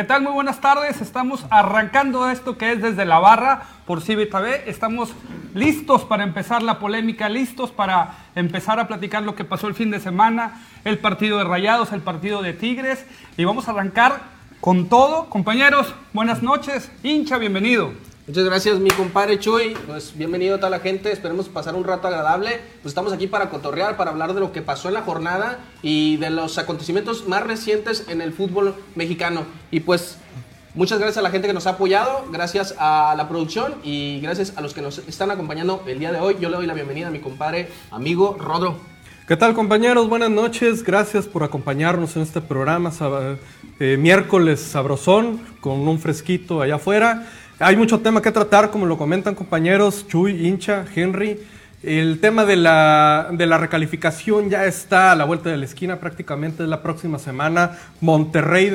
¿Qué tal? Muy buenas tardes. Estamos arrancando esto que es desde la barra por B. Estamos listos para empezar la polémica, listos para empezar a platicar lo que pasó el fin de semana, el partido de Rayados, el partido de Tigres. Y vamos a arrancar con todo. Compañeros, buenas noches. Hincha, bienvenido. Muchas gracias, mi compadre Chuy. Pues bienvenido a toda la gente. Esperemos pasar un rato agradable. Pues estamos aquí para cotorrear, para hablar de lo que pasó en la jornada y de los acontecimientos más recientes en el fútbol mexicano. Y pues muchas gracias a la gente que nos ha apoyado, gracias a la producción y gracias a los que nos están acompañando el día de hoy. Yo le doy la bienvenida a mi compadre, amigo Rodro. ¿Qué tal compañeros? Buenas noches. Gracias por acompañarnos en este programa eh, miércoles sabrosón con un fresquito allá afuera. Hay mucho tema que tratar, como lo comentan compañeros, Chuy, hincha, Henry. El tema de la, de la recalificación ya está a la vuelta de la esquina, prácticamente es la próxima semana. Monterrey,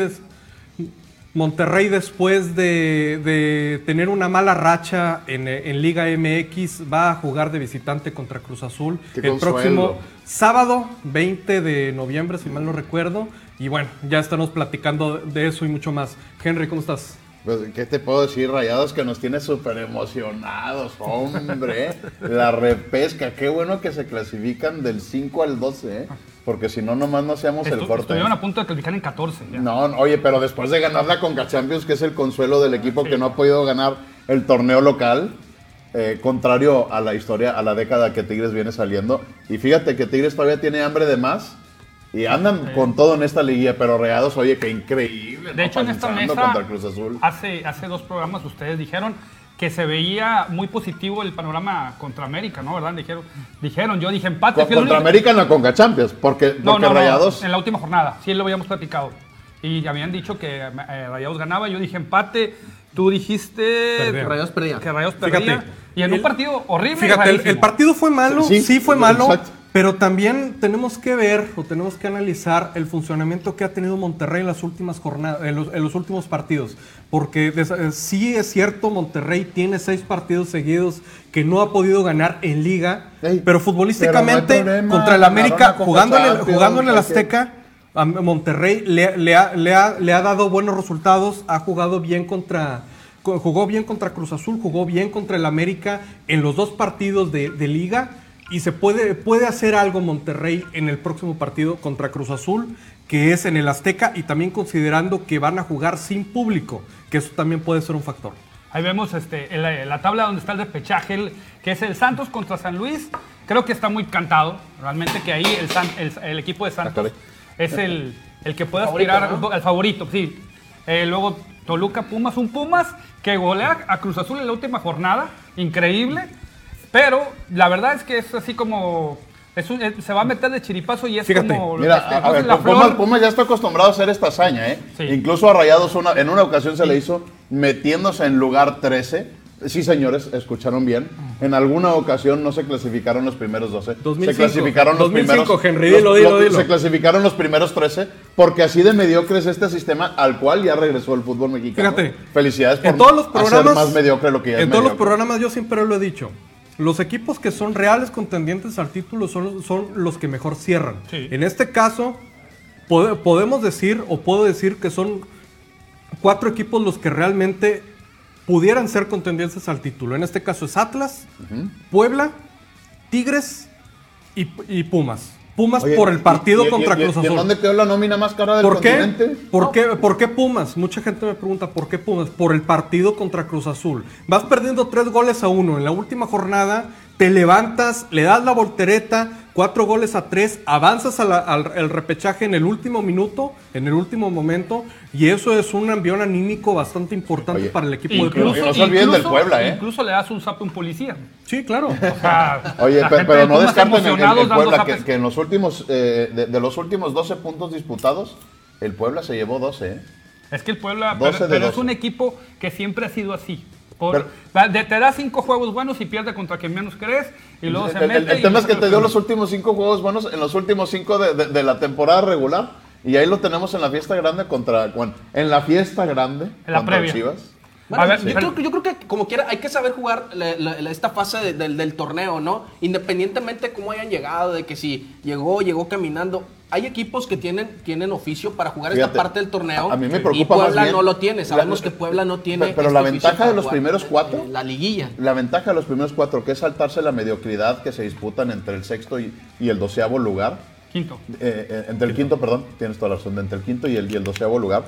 Monterrey después de, de, tener una mala racha en, en, Liga MX va a jugar de visitante contra Cruz Azul el próximo sábado 20 de noviembre, si mal no recuerdo. Y bueno, ya estamos platicando de eso y mucho más. Henry, ¿cómo estás? Pues, ¿qué te puedo decir, Rayados? Que nos tiene súper emocionados, hombre. la repesca, qué bueno que se clasifican del 5 al 12, ¿eh? Porque si no, nomás no hacemos el corte. Estuvieron a punto de clasificar en 14. No, oye, pero después de ganar la Conca Champions, que es el consuelo del equipo que no ha podido ganar el torneo local, eh, contrario a la historia, a la década que Tigres viene saliendo. Y fíjate que Tigres todavía tiene hambre de más y andan con todo en esta liguilla, pero reados, oye, qué increíble. De hecho, en esta mesa, Hace, hace dos programas ustedes dijeron que se veía muy positivo el panorama contra América, ¿no? ¿Verdad? Dijeron, dijeron yo dije empate. contra América en la Conca Champions, porque, no, no, Rayados... en la última jornada, sí lo habíamos platicado. Y habían dicho que eh, Rayados ganaba, yo dije empate, tú dijiste... Que Rayados perdía. Que Rayados perdía. y en un partido horrible. Fíjate, el, partido fue malo, sí, fue malo. Pero también tenemos que ver o tenemos que analizar el funcionamiento que ha tenido Monterrey en las últimas jornadas, en los, últimos partidos. Porque eh, sí es cierto, Monterrey tiene seis partidos seguidos que no ha podido ganar en liga, pero futbolísticamente contra el América, jugando en el, jugando en el Azteca, Monterrey le, ha, le, ha, le ha dado buenos resultados, ha jugado bien contra, jugó bien contra Cruz Azul, jugó bien contra el América en los dos partidos de, de liga y se puede, puede hacer algo Monterrey en el próximo partido contra Cruz Azul, que es en el Azteca, y también considerando que van a jugar sin público, que eso también puede ser un factor. Ahí vemos este, la, tabla donde está el despechaje, que es el Santos contra San Luis. Creo que está muy cantado, realmente que ahí el, el, equipo de Santos es el, el que puede aspirar al favorito, sí. Eh, luego Toluca Pumas, un Pumas que golea a Cruz Azul en la última jornada, increíble. Pero la verdad es que es así como. se va a meter de chiripazo y es como. Mira, a, ver, Pumas, ya está acostumbrado a hacer esta hazaña, ¿eh? Incluso a Rayados en una ocasión se le hizo metiéndose en lugar 13. Sí, señores, escucharon bien. En alguna ocasión no se clasificaron los primeros 12. se clasificaron los primeros. Se clasificaron los primeros 13 porque así de mediocre es este sistema al cual ya regresó el fútbol mexicano. Fíjate. Felicidades por en todos los programas, hacer más mediocre lo que ya En todos los programas yo siempre lo he dicho. Los equipos que son reales contendientes al título son, son los que mejor cierran. En este caso, podemos decir, o puedo decir que son cuatro equipos los que realmente pudieran ser contendientes al título. En este caso es Atlas, Puebla, Tigres y Pumas. Pumas por el partido contra Cruz Azul. ¿y dónde quedó la nómina más cara del ¿Por continente? ¿Por, qué? ¿Por qué Pumas? Mucha gente me pregunta, ¿por qué Pumas? Por el partido contra Cruz Azul. Vas perdiendo tres goles a uno. En la última jornada te levantas, le das la voltereta, cuatro goles a tres, avanzas al, repechaje en el último minuto, en el último momento, y eso es un ambión anímico bastante importante para el equipo de Puebla. No se olviden del Puebla, ¿eh? Incluso le das un sapo a un policía. Sí, claro. Oye, pero, no descarten el, el, Puebla que, en los últimos, eh, de, los últimos 12 puntos disputados, el Puebla se llevó 12, ¿eh? Es que el Puebla, pero es un equipo que siempre ha sido así te da cinco juegos buenos y pierde contra quien menos crees y luego se mete. El, tema es que te dio los últimos cinco juegos buenos en los últimos cinco de, la temporada regular y ahí lo tenemos en la fiesta grande contra. Bueno, en la fiesta grande en la contra previa. Chivas. Yo, creo, que como quiera hay que saber jugar esta fase del, torneo, ¿no? Independientemente de cómo hayan llegado, de que si llegó, llegó caminando. Hay equipos que tienen, tienen oficio para jugar esta parte del torneo. A mí me preocupa y Puebla no lo tiene. Sabemos que Puebla no tiene. Pero, la ventaja de los primeros cuatro. La liguilla. La ventaja de los primeros cuatro, que es saltarse la mediocridad que se disputan entre el sexto y, el doceavo lugar. Quinto. Eh, eh, entre el quinto, perdón, tienes toda la razón, entre el quinto y el, y el doceavo lugar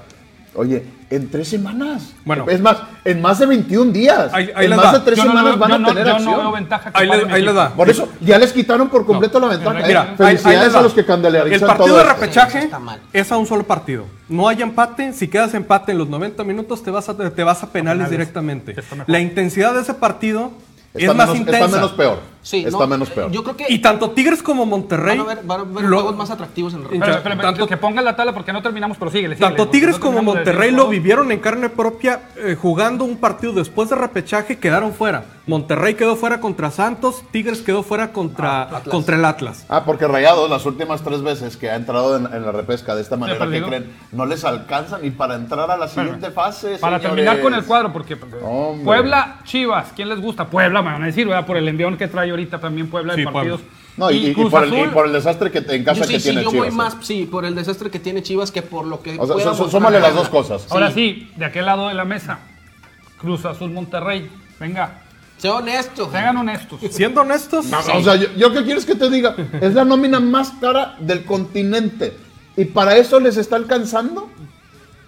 Oye, en tres semanas. Bueno. Es más, en más de 21 días. en más de tres semanas van a tener acción. No veo ventaja ahí, le, da. Por eso, ya les quitaron por completo la ventaja. Mira, felicidades a los que candelearizan El partido de repechaje es a un solo partido. No hay empate. Si quedas empate en los 90 minutos, te vas a, te vas a penales, directamente. La intensidad de ese partido es más intensa. Está menos peor. Sí, está menos peor. Yo creo que y tanto Tigres como Monterrey. Van a ver, juegos más atractivos en realidad. Pero, tanto, que pongan la tabla porque no terminamos, pero sigue. Tanto Tigres como Monterrey lo vivieron en carne propia eh, jugando un partido después de repechaje, quedaron fuera. Monterrey quedó fuera contra Santos, Tigres quedó fuera contra, ah, contra el Atlas. Ah, porque Rayados las últimas tres veces que ha entrado en, la repesca de esta manera, ¿qué creen? No les alcanza ni para entrar a la siguiente fase. Para terminar con el cuadro, porque Puebla, Chivas, ¿quién les gusta? Puebla, me van a decir, ¿verdad? Por el envión que trae ahorita también Puebla de partidos. No, y, por el, desastre que en casa que tiene yo Chivas. Voy más, ¿eh? Sí, por el desastre que tiene Chivas que por lo que. O sea, súmale las dos cosas. Ahora sí, de aquel lado de la mesa, Cruz Azul Monterrey. Venga. Sean honestos. Sean honestos. Siendo honestos. O sea, yo, qué quieres que te diga. Es la nómina más cara del continente. Y para eso les está alcanzando.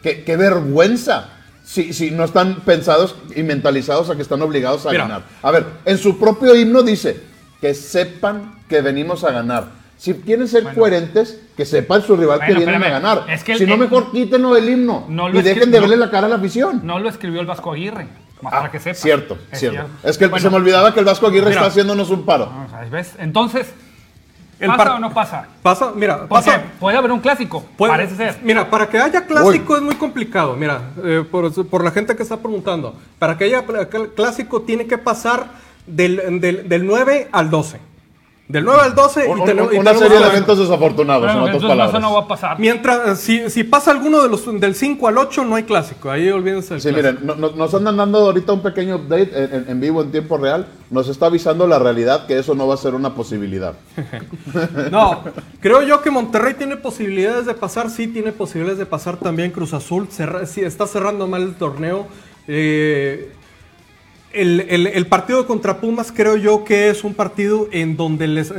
Qué, qué vergüenza si, si no están pensados y mentalizados a que están obligados a ganar. A ver, en su propio himno dice que sepan que venimos a ganar. Si quieren ser coherentes, que sepan su rival que vienen a ganar. si no, mejor quítenlo del himno y dejen de verle la cara a la afición. No lo escribió el Vasco Aguirre. para ah, que sepan. Cierto, es cierto. Es que se me olvidaba que el Vasco Aguirre está haciéndonos un paro. ¿ves? Entonces, ¿Pasa o no pasa? Pasa, mira, pasa. Puede haber un clásico, parece ser. Mira, para que haya clásico es muy complicado. Mira, eh, por, la gente que está preguntando, para que haya clásico tiene que pasar del, del, del 9 al 12. Del 9 al 12 y, tenemos, una serie de eventos desafortunados, en otras palabras. Eso no va a pasar. Mientras, si, si, pasa alguno de los del 5 al 8, no hay clásico. Ahí olvídense el Sí, miren, nos andan dando ahorita un pequeño update en, vivo, en tiempo real. Nos está avisando la realidad que eso no va a ser una posibilidad. no, creo yo que Monterrey tiene posibilidades de pasar. Sí, tiene posibilidades de pasar también Cruz Azul. sí, está cerrando mal el torneo. Eh, el, partido contra Pumas creo yo que es un partido en donde les,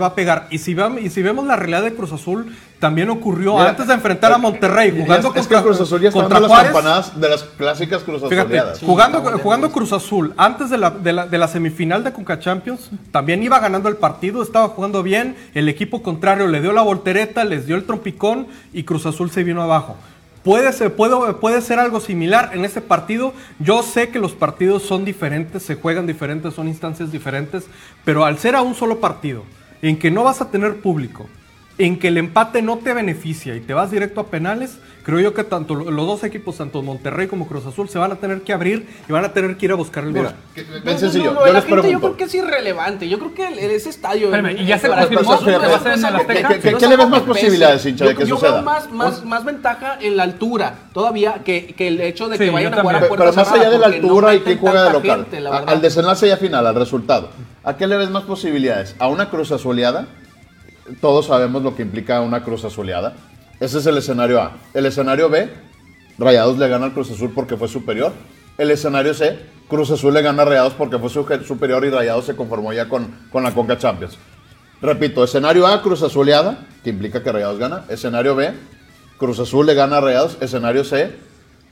va a pegar. Y si, vemos, y si vemos la realidad de Cruz Azul, también ocurrió antes de enfrentar a Monterrey, jugando contra, Cruz Azul ya contra las campanadas de las clásicas Cruz Azuleadas. jugando, jugando Cruz Azul antes de la, de la, de la semifinal de Conca Champions, también iba ganando el partido, estaba jugando bien, el equipo contrario le dio la voltereta, les dio el trompicón y Cruz Azul se vino abajo. Puede ser, puede, ser algo similar en este partido. Yo sé que los partidos son diferentes, se juegan diferentes, son instancias diferentes, pero al ser a un solo partido, en que no vas a tener público, en que el empate no te beneficia y te vas directo a penales, creo yo que tanto los dos equipos, tanto Monterrey como Cruz Azul, se van a tener que abrir y van a tener que ir a buscar el gol. sencillo. yo, les pregunto. yo creo que es irrelevante. Yo creo que ese estadio. Espérame, y ya se confirmó ¿Qué le ves más posibilidades, hincha, de que suceda? Yo veo más, más, más ventaja en la altura todavía que, que el hecho de que vayan a jugar a Pero más allá de la altura y quién juega de local. Al desenlace ya final, al resultado. ¿A qué le ves más posibilidades? ¿A una cruz azuleada? Todos sabemos lo que implica una cruz azuleada ese es el escenario A. El escenario B, Rayados le gana al Cruz Azul porque fue superior. El escenario C, Cruz Azul le gana a Rayados porque fue superior y Rayados se conformó ya con, con la Conca Champions. Repito, escenario A, Cruz Azuleada, que implica que Rayados gana. Escenario B, Cruz Azul le gana a Rayados. Escenario C,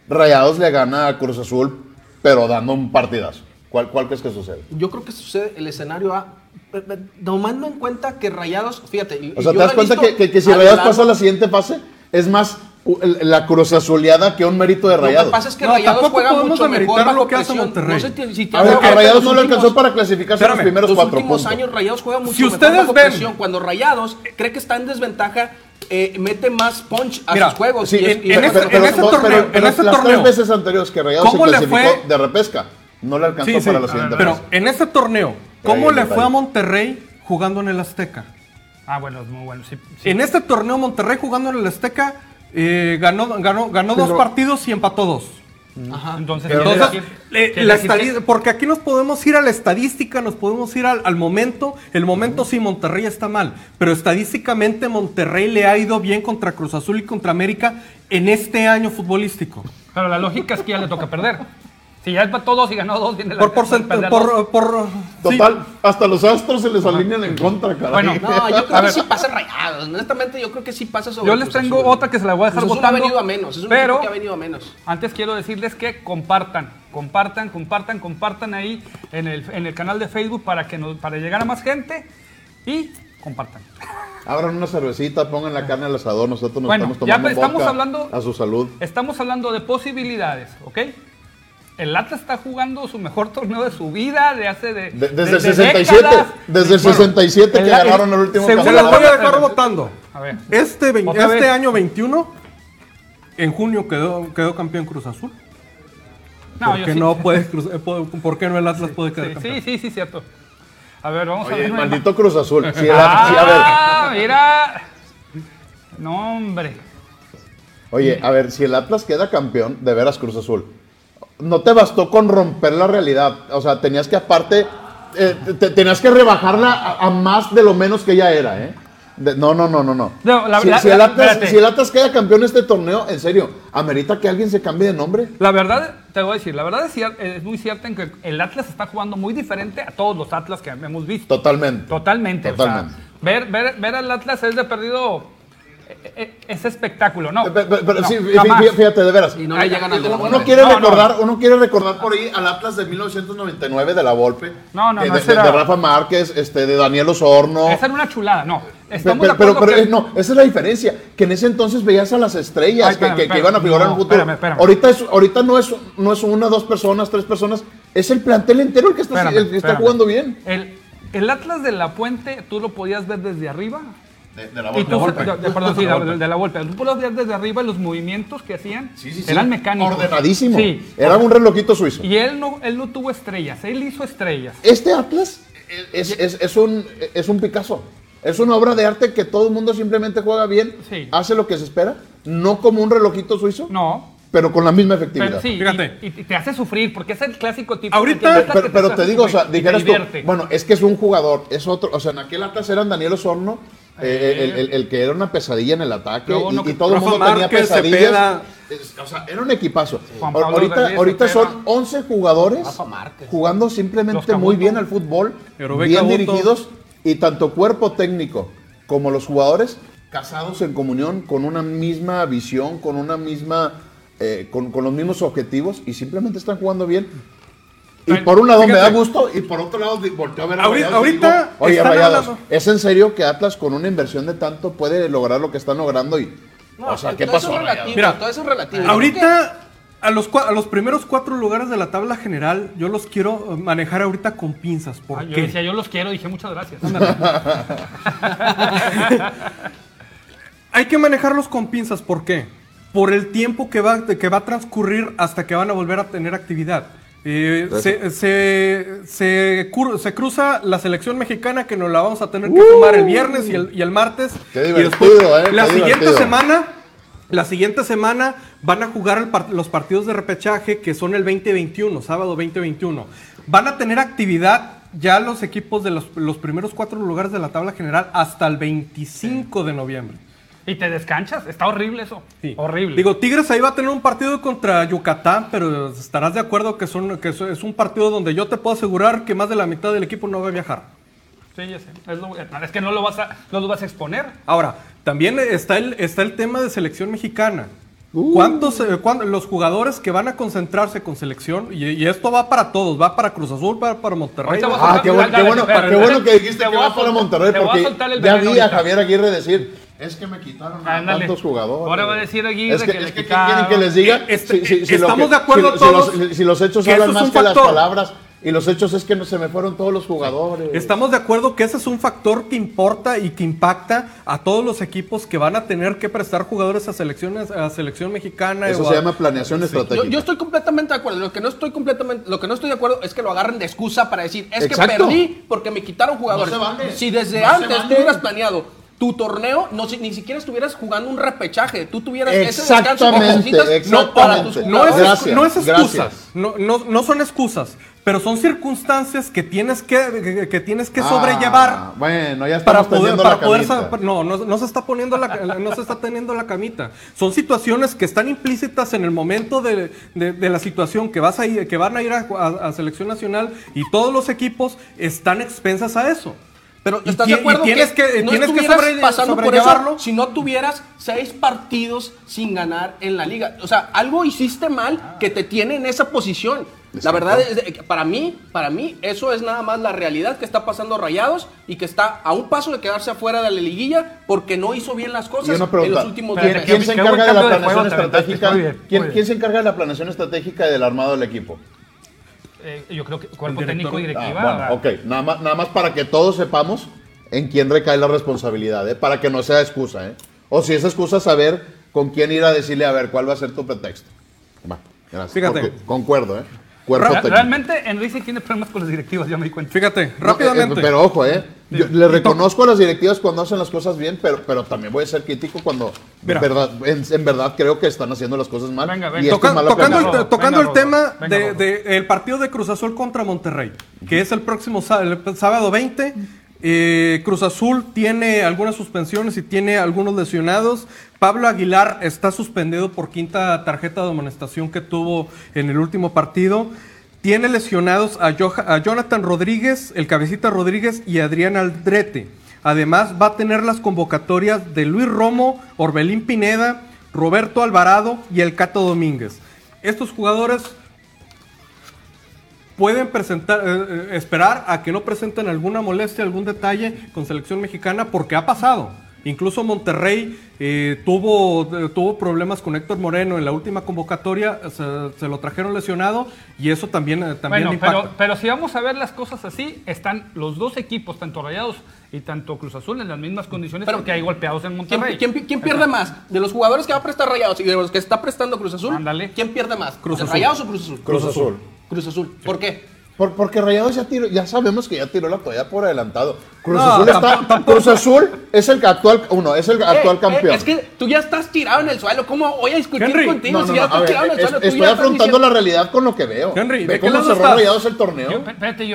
Rayados le gana a Cruz Azul, pero dando un partidazo. ¿Cuál, cuál crees que sucede? Yo creo que sucede el escenario A tomando en cuenta que Rayados, fíjate. O sea, ¿te das cuenta que, si Rayados pasa a la siguiente fase, es más la cruz azuleada que un mérito de Rayados? Lo que pasa es que Rayados juega mucho mejor bajo lo que hace Monterrey. No sé a ver, que Rayados no lo alcanzó para clasificarse en los primeros cuatro puntos. Los últimos años Rayados juega mucho si ustedes mejor bajo ven, presión. Cuando Rayados cree que está en desventaja, eh, mete más punch a sus juegos. Sí, en, ese, torneo, en ese las tres veces anteriores que Rayados se clasificó de repesca, no le alcanzó para la siguiente Pero en ese torneo, ¿Cómo le fue a Monterrey jugando en el Azteca? Ah, bueno, es muy bueno. En este torneo Monterrey jugando en el Azteca eh, ganó, ganó, ganó dos partidos y empató dos. Entonces, porque aquí nos podemos ir a la estadística, nos podemos ir al, momento. El momento sí, Monterrey está mal, pero estadísticamente Monterrey le ha ido bien contra Cruz Azul y contra América en este año futbolístico. Pero la lógica es que ya le toca perder. Si ya es para todos y ganó dos, viene la por, por, por, Total, hasta los astros se les alinean en contra, caray. Bueno, no, yo creo que sí pasa rayados. Honestamente, yo creo que sí pasa sobre Yo les tengo otra que se la voy a dejar votando. ha venido a menos, es un pero que ha venido a menos. Antes quiero decirles que compartan, compartan, compartan, compartan ahí en el, en el canal de Facebook para, que nos, para llegar a más gente y compartan. Abran una cervecita, pongan la carne al asador, nosotros nos estamos tomando ya estamos hablando, a su salud. Estamos hablando de posibilidades, ¿ok? El Atlas está jugando su mejor torneo de su vida de hace de, desde el 67 desde el 67 que ganaron el último según les voy a dejar votando a ver, este, este año 21 en junio quedó, quedó campeón Cruz Azul no, ¿Por, qué no puede, eh, ¿Por qué no el Atlas puede quedar campeón? Sí, sí, sí, cierto. A ver, vamos a ver. Maldito Cruz Azul. Sí, ah, a ver. mira. No, hombre. Oye, a ver, si el Atlas queda campeón, de veras Cruz Azul no te bastó con romper la realidad. O sea, tenías que aparte, eh, tenías que rebajarla a, más de lo menos que ya era, ¿eh? no, no, no, no, no. si, el Atlas, queda campeón en este torneo, en serio, ¿amerita que alguien se cambie de nombre? La verdad, te voy a decir, la verdad es, es muy cierta en que el Atlas está jugando muy diferente a todos los Atlas que hemos visto. Totalmente. Totalmente. Totalmente. ver, ver, ver al Atlas es de perdido ese espectáculo, ¿no? Pero, sí, fíjate, de veras. Y no le llegan al uno, quiere recordar, uno quiere recordar por ahí al Atlas de 1999 de la Volpe. No, no, eh, no. De, de, Rafa Márquez, este, de Daniel Osorno. Esa era una chulada, no. Estamos pero, pero, eh, no, esa es la diferencia. Que en ese entonces veías a las estrellas que, que, iban a figurar en el futuro. Ahorita, es, ahorita no, es, no es una, dos personas, tres personas. Es el plantel entero el que está, el que está jugando bien. El, el Atlas de la Puente, tú lo podías ver desde arriba de, la Volpe. De, perdón, sí, de, la Volpe. Tú podías ver desde arriba los movimientos que hacían. eran mecánicos. Ordenadísimo. Era un relojito suizo. Y él no, él no tuvo estrellas, él hizo estrellas. Este Atlas es, es, es, un, es un Picasso. Es una obra de arte que todo el mundo simplemente juega bien, hace lo que se espera, no como un relojito suizo. No. Pero con la misma efectividad. sí, Fíjate. Y, te hace sufrir, porque es el clásico tipo. Ahorita, pero, te, digo, o sea, dijeras tú, bueno, es que es un jugador, es otro, o sea, en aquel Atlas eran Daniel Osorno, eh, el, que era una pesadilla en el ataque y, todo el mundo tenía pesadillas. o sea, era un equipazo. Ahorita, ahorita son 11 jugadores jugando simplemente muy bien al fútbol, bien dirigidos y tanto cuerpo técnico como los jugadores casados en comunión con una misma visión, con una misma, eh, con, con los mismos objetivos y simplemente están jugando bien. Y por un lado me da gusto y por otro lado volteo a ver a Ahorita, ahorita oye, Rayados, ¿es en serio que Atlas con una inversión de tanto puede lograr lo que están logrando? Y, o sea, ¿qué pasó? Mira, todo eso es relativo. Ahorita, a los, a los primeros cuatro lugares de la tabla general, yo los quiero manejar ahorita con pinzas. ¿Por ah, qué? Yo decía, yo los quiero, dije muchas gracias. Hay que manejarlos con pinzas, ¿por qué? Por el tiempo que va, que va a transcurrir hasta que van a volver a tener actividad. Eh, se, se, se, cruza la selección mexicana que nos la vamos a tener que tomar el viernes y el, y el martes. Qué divertido, eh, La siguiente semana. La siguiente semana van a jugar los partidos de repechaje que son el 2021, sábado 2021. Van a tener actividad ya los equipos de los, los primeros cuatro lugares de la tabla general hasta el 25 de noviembre. Y te descanchas, está horrible eso. Horrible. Digo, Tigres ahí va a tener un partido contra Yucatán, pero estarás de acuerdo que, son, que es un partido donde yo te puedo asegurar que más de la mitad del equipo no va a viajar. Sí, ya sé. Es, que no lo, vas a, no lo vas a exponer. Ahora, también está el, está el tema de selección mexicana. Uh. ¿Cuántos, eh, los jugadores que van a concentrarse con selección, y, esto va para todos, va para Cruz Azul, para, para Monterrey. Ah, qué, bueno, qué, bueno, qué bueno que dijiste que va para Monterrey, porque ya vi a Javier Aguirre decir, es que me quitaron a tantos jugadores. Ahora va a decir Aguirre es que, que, es que quieren que les diga. Este, si, estamos de acuerdo todos. Si, los, hechos hablan más que las palabras. Y los hechos es que no se me fueron todos los jugadores. Estamos de acuerdo que ese es un factor que importa y que impacta a todos los equipos que van a tener que prestar jugadores a selecciones a selección mexicana. Eso se llama planeación estratégica. Yo, estoy completamente de acuerdo. Lo que no estoy completamente, lo que no estoy de acuerdo es que lo agarren de excusa para decir es que perdí porque me quitaron jugadores. si desde antes tú hubieras planeado tu torneo no, ni siquiera estuvieras jugando un repechaje, tú tuvieras ese descanso que no, para tus no es, no es excusas, no, no, no, son excusas, pero son circunstancias que tienes que, que, tienes que ah, sobrellevar. Bueno, ya para poder, para poder no, no, no, se está poniendo la, no se está teniendo la camita. Son situaciones que están implícitas en el momento de, de, la situación que vas a ir, que van a ir a, a selección nacional y todos los equipos están expensas a eso. Pero ¿estás de acuerdo tienes que, no tienes que sobre, pasando por eso si no tuvieras seis partidos sin ganar en la liga? O sea, algo hiciste mal que te tiene en esa posición. La verdad es para mí, para mí eso es nada más la realidad que está pasando Rayados y que está a un paso de quedarse afuera de la liguilla porque no hizo bien las cosas en los últimos días. ¿Quién, se encarga de la planeación estratégica? ¿Quién se encarga de la planeación estratégica y del armado del equipo? Eh, yo creo que cuerpo técnico y directiva. Ah, ok, nada más, nada más para que todos sepamos en quién recae la responsabilidad, ¿eh? para que no sea excusa. ¿eh? O si es excusa, saber con quién ir a decirle, a ver, cuál va a ser tu pretexto. Va, gracias. Fíjate. concuerdo, ¿eh? Realmente Enrique tiene problemas con las directivas, ya me di cuenta. Fíjate, eh, rápidamente. pero ojo, ¿eh? le reconozco a las directivas cuando hacen las cosas bien, pero, pero también voy a ser crítico cuando en verdad, en, verdad creo que están haciendo las cosas mal. Venga, venga. tocando el, tocando el tema del de, partido de Cruz Azul contra Monterrey, que es el próximo sábado, el sábado 20. Eh, Cruz Azul tiene algunas suspensiones y tiene algunos lesionados. Pablo Aguilar está suspendido por quinta tarjeta de amonestación que tuvo en el último partido. Tiene lesionados a, Jonathan Rodríguez, el cabecita Rodríguez y Adrián Aldrete. Además va a tener las convocatorias de Luis Romo, Orbelín Pineda, Roberto Alvarado y el Cato Domínguez. Estos jugadores pueden presentar, eh, eh, esperar a que no presenten alguna molestia, algún detalle con selección mexicana, porque ha pasado. Incluso Monterrey eh, tuvo, tuvo problemas con Héctor Moreno en la última convocatoria, se, lo trajeron lesionado y eso también, eh, también bueno, Pero, pero si vamos a ver las cosas así, están los dos equipos, tanto Rayados y tanto Cruz Azul, en las mismas condiciones pero, porque hay golpeados en Monterrey. ¿Quién, pierde más? ¿De los jugadores que va a prestar Rayados y de los que está prestando Cruz Azul? ¿Quién pierde más? Cruz Azul. ¿Rayados o Cruz Azul? Cruz Azul. Cruz Azul. ¿Por qué? porque Rayados ya tiró, ya sabemos que ya tiró la toalla por adelantado. Cruz Azul está, Cruz Azul es el actual, uno, es el eh, actual eh, campeón. es que tú ya estás tirado en el suelo. ¿Cómo voy a discutir contigo si ya estás tirado en el suelo? estoy afrontando la realidad con lo que veo. Henry, ve cómo cerró Rayados el torneo.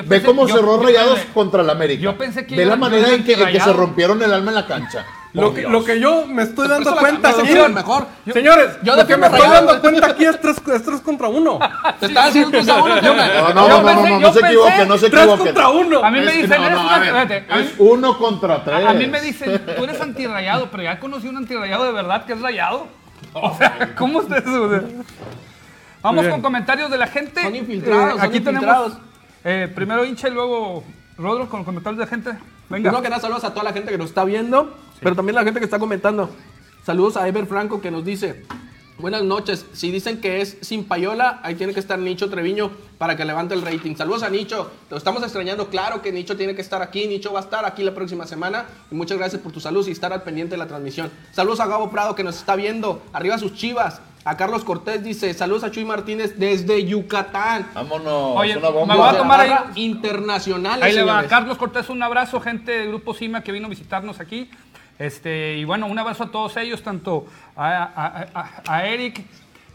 ve cómo cerró Rayados contra el América. Yo pensé que ve la manera en que, en que se rompieron el alma en la cancha. Lo que, lo que, yo me estoy dando cuenta aquí, mejor. señores, yo lo que me estoy dando cuenta aquí es 3 contra 1. Te estás haciendo 3 a 1. No, no, no, no, no, no se equivoque, no se equivoque. 3 contra 1. A mí me dicen, es 1 contra 3. A mí me dicen, tú eres antirrayado, pero ya conocí un antirrayado de verdad que es rayado. O sea, ¿cómo es eso? Vamos con comentarios de la gente. Son infiltrados, Aquí tenemos primero hincha y luego Rodro con comentarios de la gente. Venga. Primero que nada, saludos a toda la gente que nos está viendo. Pero también la gente que está comentando. Saludos a Ever Franco que nos dice, buenas noches, si dicen que es sin payola, ahí tiene que estar Nicho Treviño para que levante el rating. Saludos a Nicho, lo estamos extrañando, claro que Nicho tiene que estar aquí, Nicho va a estar aquí la próxima semana y muchas gracias por tu salud y estar al pendiente de la transmisión. Saludos a Gabo Prado que nos está viendo, arriba sus chivas. A Carlos Cortés dice, saludos a Chuy Martínez desde Yucatán. Vámonos, Oye, una bomba. Me voy a tomar ahí. Internacional. Ahí le va. Carlos Cortés, un abrazo, gente del Grupo Cima que vino a visitarnos aquí. Este, y bueno, un abrazo a todos ellos, tanto a, Eric,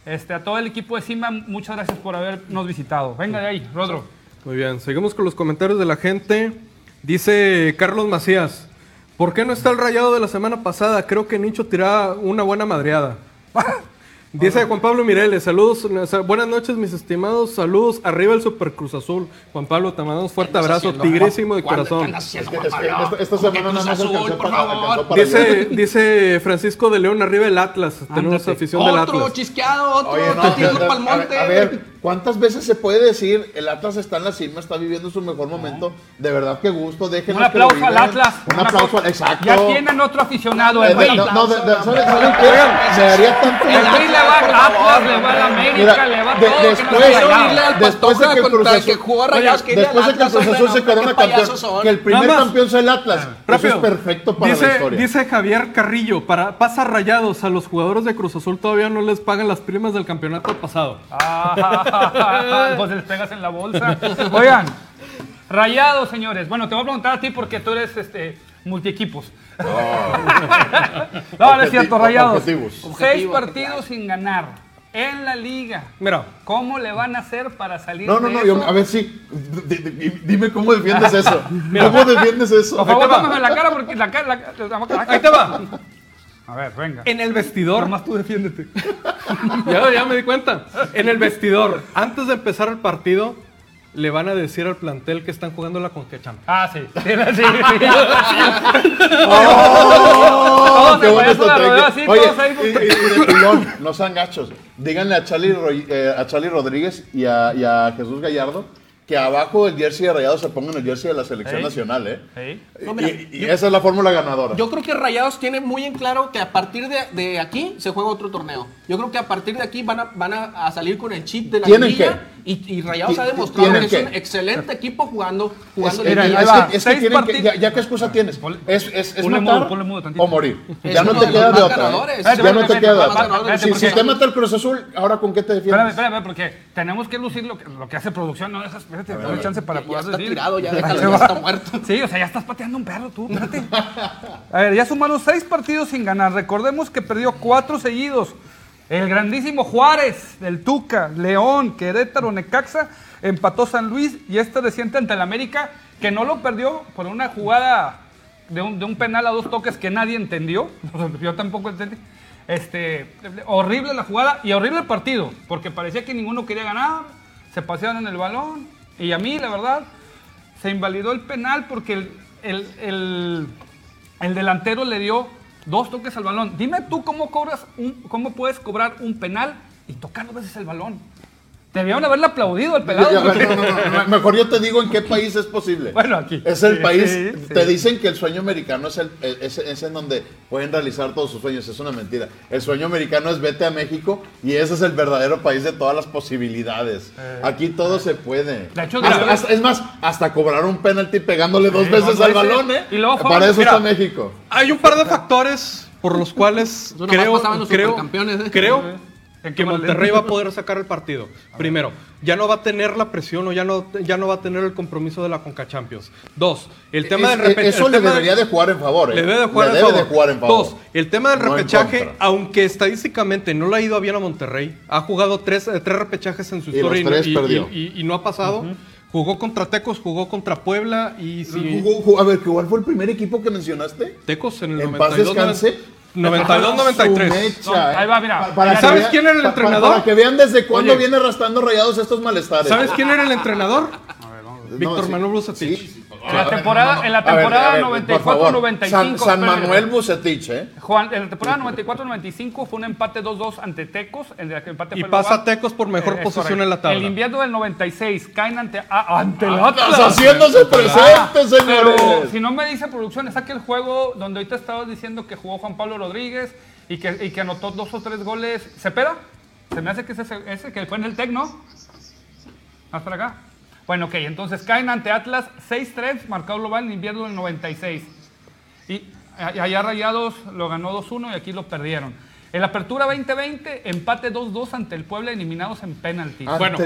este, a todo el equipo de CIMA. Muchas gracias por habernos visitado. Venga de ahí, Rodro. Muy bien, seguimos con los comentarios de la gente. Dice Carlos Macías, ¿por qué no está el rayado de la semana pasada? Creo que Nicho tiraba una buena madreada. Dice Juan Pablo Mireles, saludos, buenas noches mis estimados, saludos, arriba el Super Cruz Azul. Juan Pablo, te mandamos un fuerte abrazo, tigrísimo de corazón. esta semana no alcanzó para, dice, dice Francisco de León, arriba el Atlas, tenemos afición del Atlas. Otro chisqueado, otro, Oye, no, a ver, ¿Cuántas veces se puede decir el Atlas está en la cima, está viviendo su mejor momento? De verdad, qué gusto. Déjenos un aplauso al Atlas. Un, aplauso, exacto. Ya tienen otro aficionado, el Rey. No, no, ¿saben, qué? Me daría tanto. El Rey le va al Atlas, le va a América, le va a todo. Después, después de que el Cruz Azul, después de que el Cruz Azul se corona campeón, que el primer campeón sea el Atlas. Eso es perfecto para la historia. Dice Javier Carrillo, para pasa rayados a los jugadores de Cruz Azul todavía no les pagan las primas del campeonato pasado. Ah. pues les pegas en la bolsa. Oigan, rayados, señores. Bueno, te voy a preguntar a ti porque tú eres este multiequipos. no, no es cierto, Rayados. Objetivos. Seis partidos sin ganar en la liga. Mira. ¿Cómo le van a hacer para salir No, no, de no, eso? yo- a ver si. di- Dime cómo defiendes eso. ¿Cómo defiendes eso? Por favor, Ahí te va. tómame la cara porque la cara... La, la- la- Ahí te va. A ver, venga. En el vestidor. Nomás tú defiéndete. ya, ya me di cuenta. En el vestidor, antes de empezar el partido, le van a decir al plantel que están jugando la Conquechamp. Ah, sí. Sí. ¡Oh! No sean gachos. Díganle a Charlie, Roy- eh, a Charlie Rodríguez y a, y a Jesús Gallardo que abajo del jersey de Rayados se pongan el jersey de la selección nacional, ¿eh? Sí. No, mira, y y esa es la fórmula ganadora. Yo creo que Rayados tiene muy en claro que a partir de, de aquí se juega otro torneo. Yo creo que a partir de aquí van a, van a, a salir con el chip de la ¿Tienen liguilla y, y Rayados ha demostrado que es un excelente equipo jugando, jugando es- ahí es que, es que Seis tienen que- partidos. ya, ya qué excusa tienes. Ponle- Es, es, es ponle matar mudo, ponle mudo tantito. o morir. Es ya no uno te de queda los de más otra. ¿eh? Ya no te queda de otra. Si, te mata el Cruz Azul, ¿ahora con qué te Espérame, defiendes? espérame, porque tenemos que lucir lo que, lo que hace producción. No dejas, espérate, dame chance para Ya poder está decir. tirado, ya déjalo, ya está muerto. Sí, o sea, ya estás pateando un perro tú, espérate. A ver, ya sumaron seis partidos sin ganar. Recordemos que perdió cuatro seguidos. El grandísimo Juárez, del Tuca, León, Querétaro, Necaxa, empató San Luis y este reciente ante el América, que no lo perdió por una jugada de un, de un penal a dos toques que nadie entendió. Yo tampoco entendí. Este, horrible la jugada y horrible el partido, porque parecía que ninguno quería ganar, se pasearon en el balón. Y a mí, la verdad, se invalidó el penal porque el, el- el- el delantero le dio dos toques al balón. Dime tú cómo cobras un, cómo puedes cobrar un penal y tocar dos veces el balón. Debieron haberle aplaudido al pelado. Ya, ya, porque- no, no, no, no, Mejor yo te digo en qué país es posible. Bueno, aquí. Es el Sí, país. sí, te dicen que el sueño americano es, el, es, es en donde pueden realizar todos sus sueños. Es una mentira. El sueño americano es vete a México y ese es el verdadero país de todas las posibilidades. Aquí todo se puede. Eh. De hecho, Hasta- es más, hasta cobrar un penalti pegándole dos veces al balón, ¿eh? Y luego, Para eso mira, está México. Hay un par de factores por los cuales creo, creo, ¿eh? creo ¿En que Monterrey va a poder sacar el partido. Primero, ya no va a tener la presión o ya no, ya no va a tener el compromiso de la Conca Champions. Dos, el tema Es- del repe- eso le debería de jugar en favor, ¿eh? Le debe de jugar, Le en, debe favor. de jugar en favor. Dos, el tema del No repechaje, aunque estadísticamente no le ha ido bien a Monterrey, ha jugado tres, eh, tres repechajes en su Y historia los tres y, perdió. y- y- y no ha pasado. Jugó contra Tecos, jugó contra Puebla y si Jugó- jugó- a ver, ¿cuál fue el primer equipo que mencionaste? Tecos en el En paz 92 descanse. 92 93. Su mecha, No, ahí eh. va, mira. Pa- para ¿sabes vean- quién era el pa- entrenador? Para que vean desde cuándo Oye. viene arrastrando rayados estos malestares. ¿Sabes quién era el entrenador? No, Víctor sí. Manuel Bucetich. Sí. En la temporada, en la A ver, temporada a ver, por 94-95. favor. San, San. Manuel Bucetich, ¿eh? Juan, en la temporada 94-95 fue un empate 2-2 ante Tecos. El de- el empate Y fue pasa global. Tecos por mejor Eh, posición en la tabla. El invierno del 96 caen ante, ah, ante el Estás Atlas. haciéndose presente, señores. Pero si no me dice producción, es aquel juego donde ahorita estabas diciendo que jugó Juan Pablo Rodríguez y que, y que anotó dos o tres goles. ¿Cepeda? Se me hace que es ese, ese que fue en el Tec, ¿no? Más para acá. Bueno, ok, entonces caen ante Atlas 6-3, marcado global en invierno del 96. Y allá Rayados lo ganó 2-1 y aquí lo perdieron. En la apertura 2020, empate 2-2 ante el Puebla, eliminados en penalti. Bueno.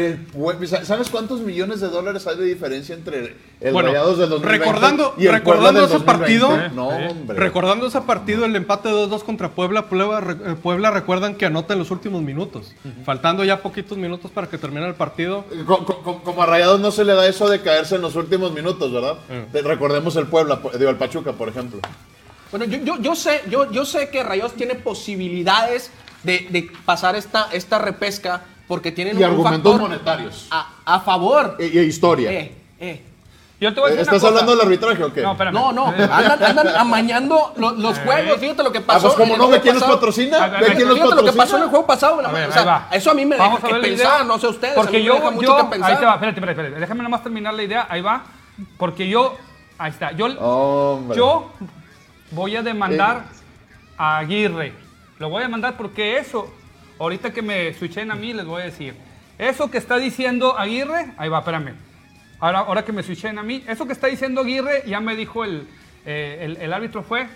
sa- ¿Sabes cuántos millones de dólares hay de diferencia entre el Bueno, Rayados del 2020 recordando- y el recordando ese 2020? partido, No, hombre. Recordando ese partido, el empate 2-2 contra Puebla, eh, Puebla recuerdan que anota en los últimos minutos. Faltando ya poquitos minutos para que termine el partido. Co- co- co- Como a Rayados no se le da eso de caerse en los últimos minutos, ¿verdad? Te- Recordemos el Puebla, digo, el Pachuca, por ejemplo. Bueno, yo, yo, yo sé, yo, yo sé que Rayados tiene posibilidades de, de pasar esta, esta repesca porque tienen Y un argumentos factor monetarios. a, a favor. Y, y historia. Eh, eh. Yo te voy a decir una ¿Estás cosa. hablando del arbitraje o qué? No, espérame. No, no, Eh, andan, andan amañando lo- los juegos. Fíjate lo que Ah, pasó. pues como el no, ¿ve quién nos patrocina? Ver, ¿Ve quién nos Fíjate lo que patrocina? pasó en el juego pasado. A ver, o sea, ahí va. eso a mí me Vamos deja que pensar, idea. no sé ustedes. a mí Porque me yo, mucho yo que ahí te va, espérate, espérate, espérate, déjame nomás terminar la idea, ahí va. Porque yo, ahí está, yo, Hombre. yo voy a demandar a Aguirre. Lo voy a demandar porque eso, ahorita que me switchen a mí, les voy a decir. Eso que está diciendo Aguirre, ahí va, espérame. Ahora, ahora que me switchen a mí, eso que está diciendo Aguirre, ya me dijo el, eh, el, el árbitro fue,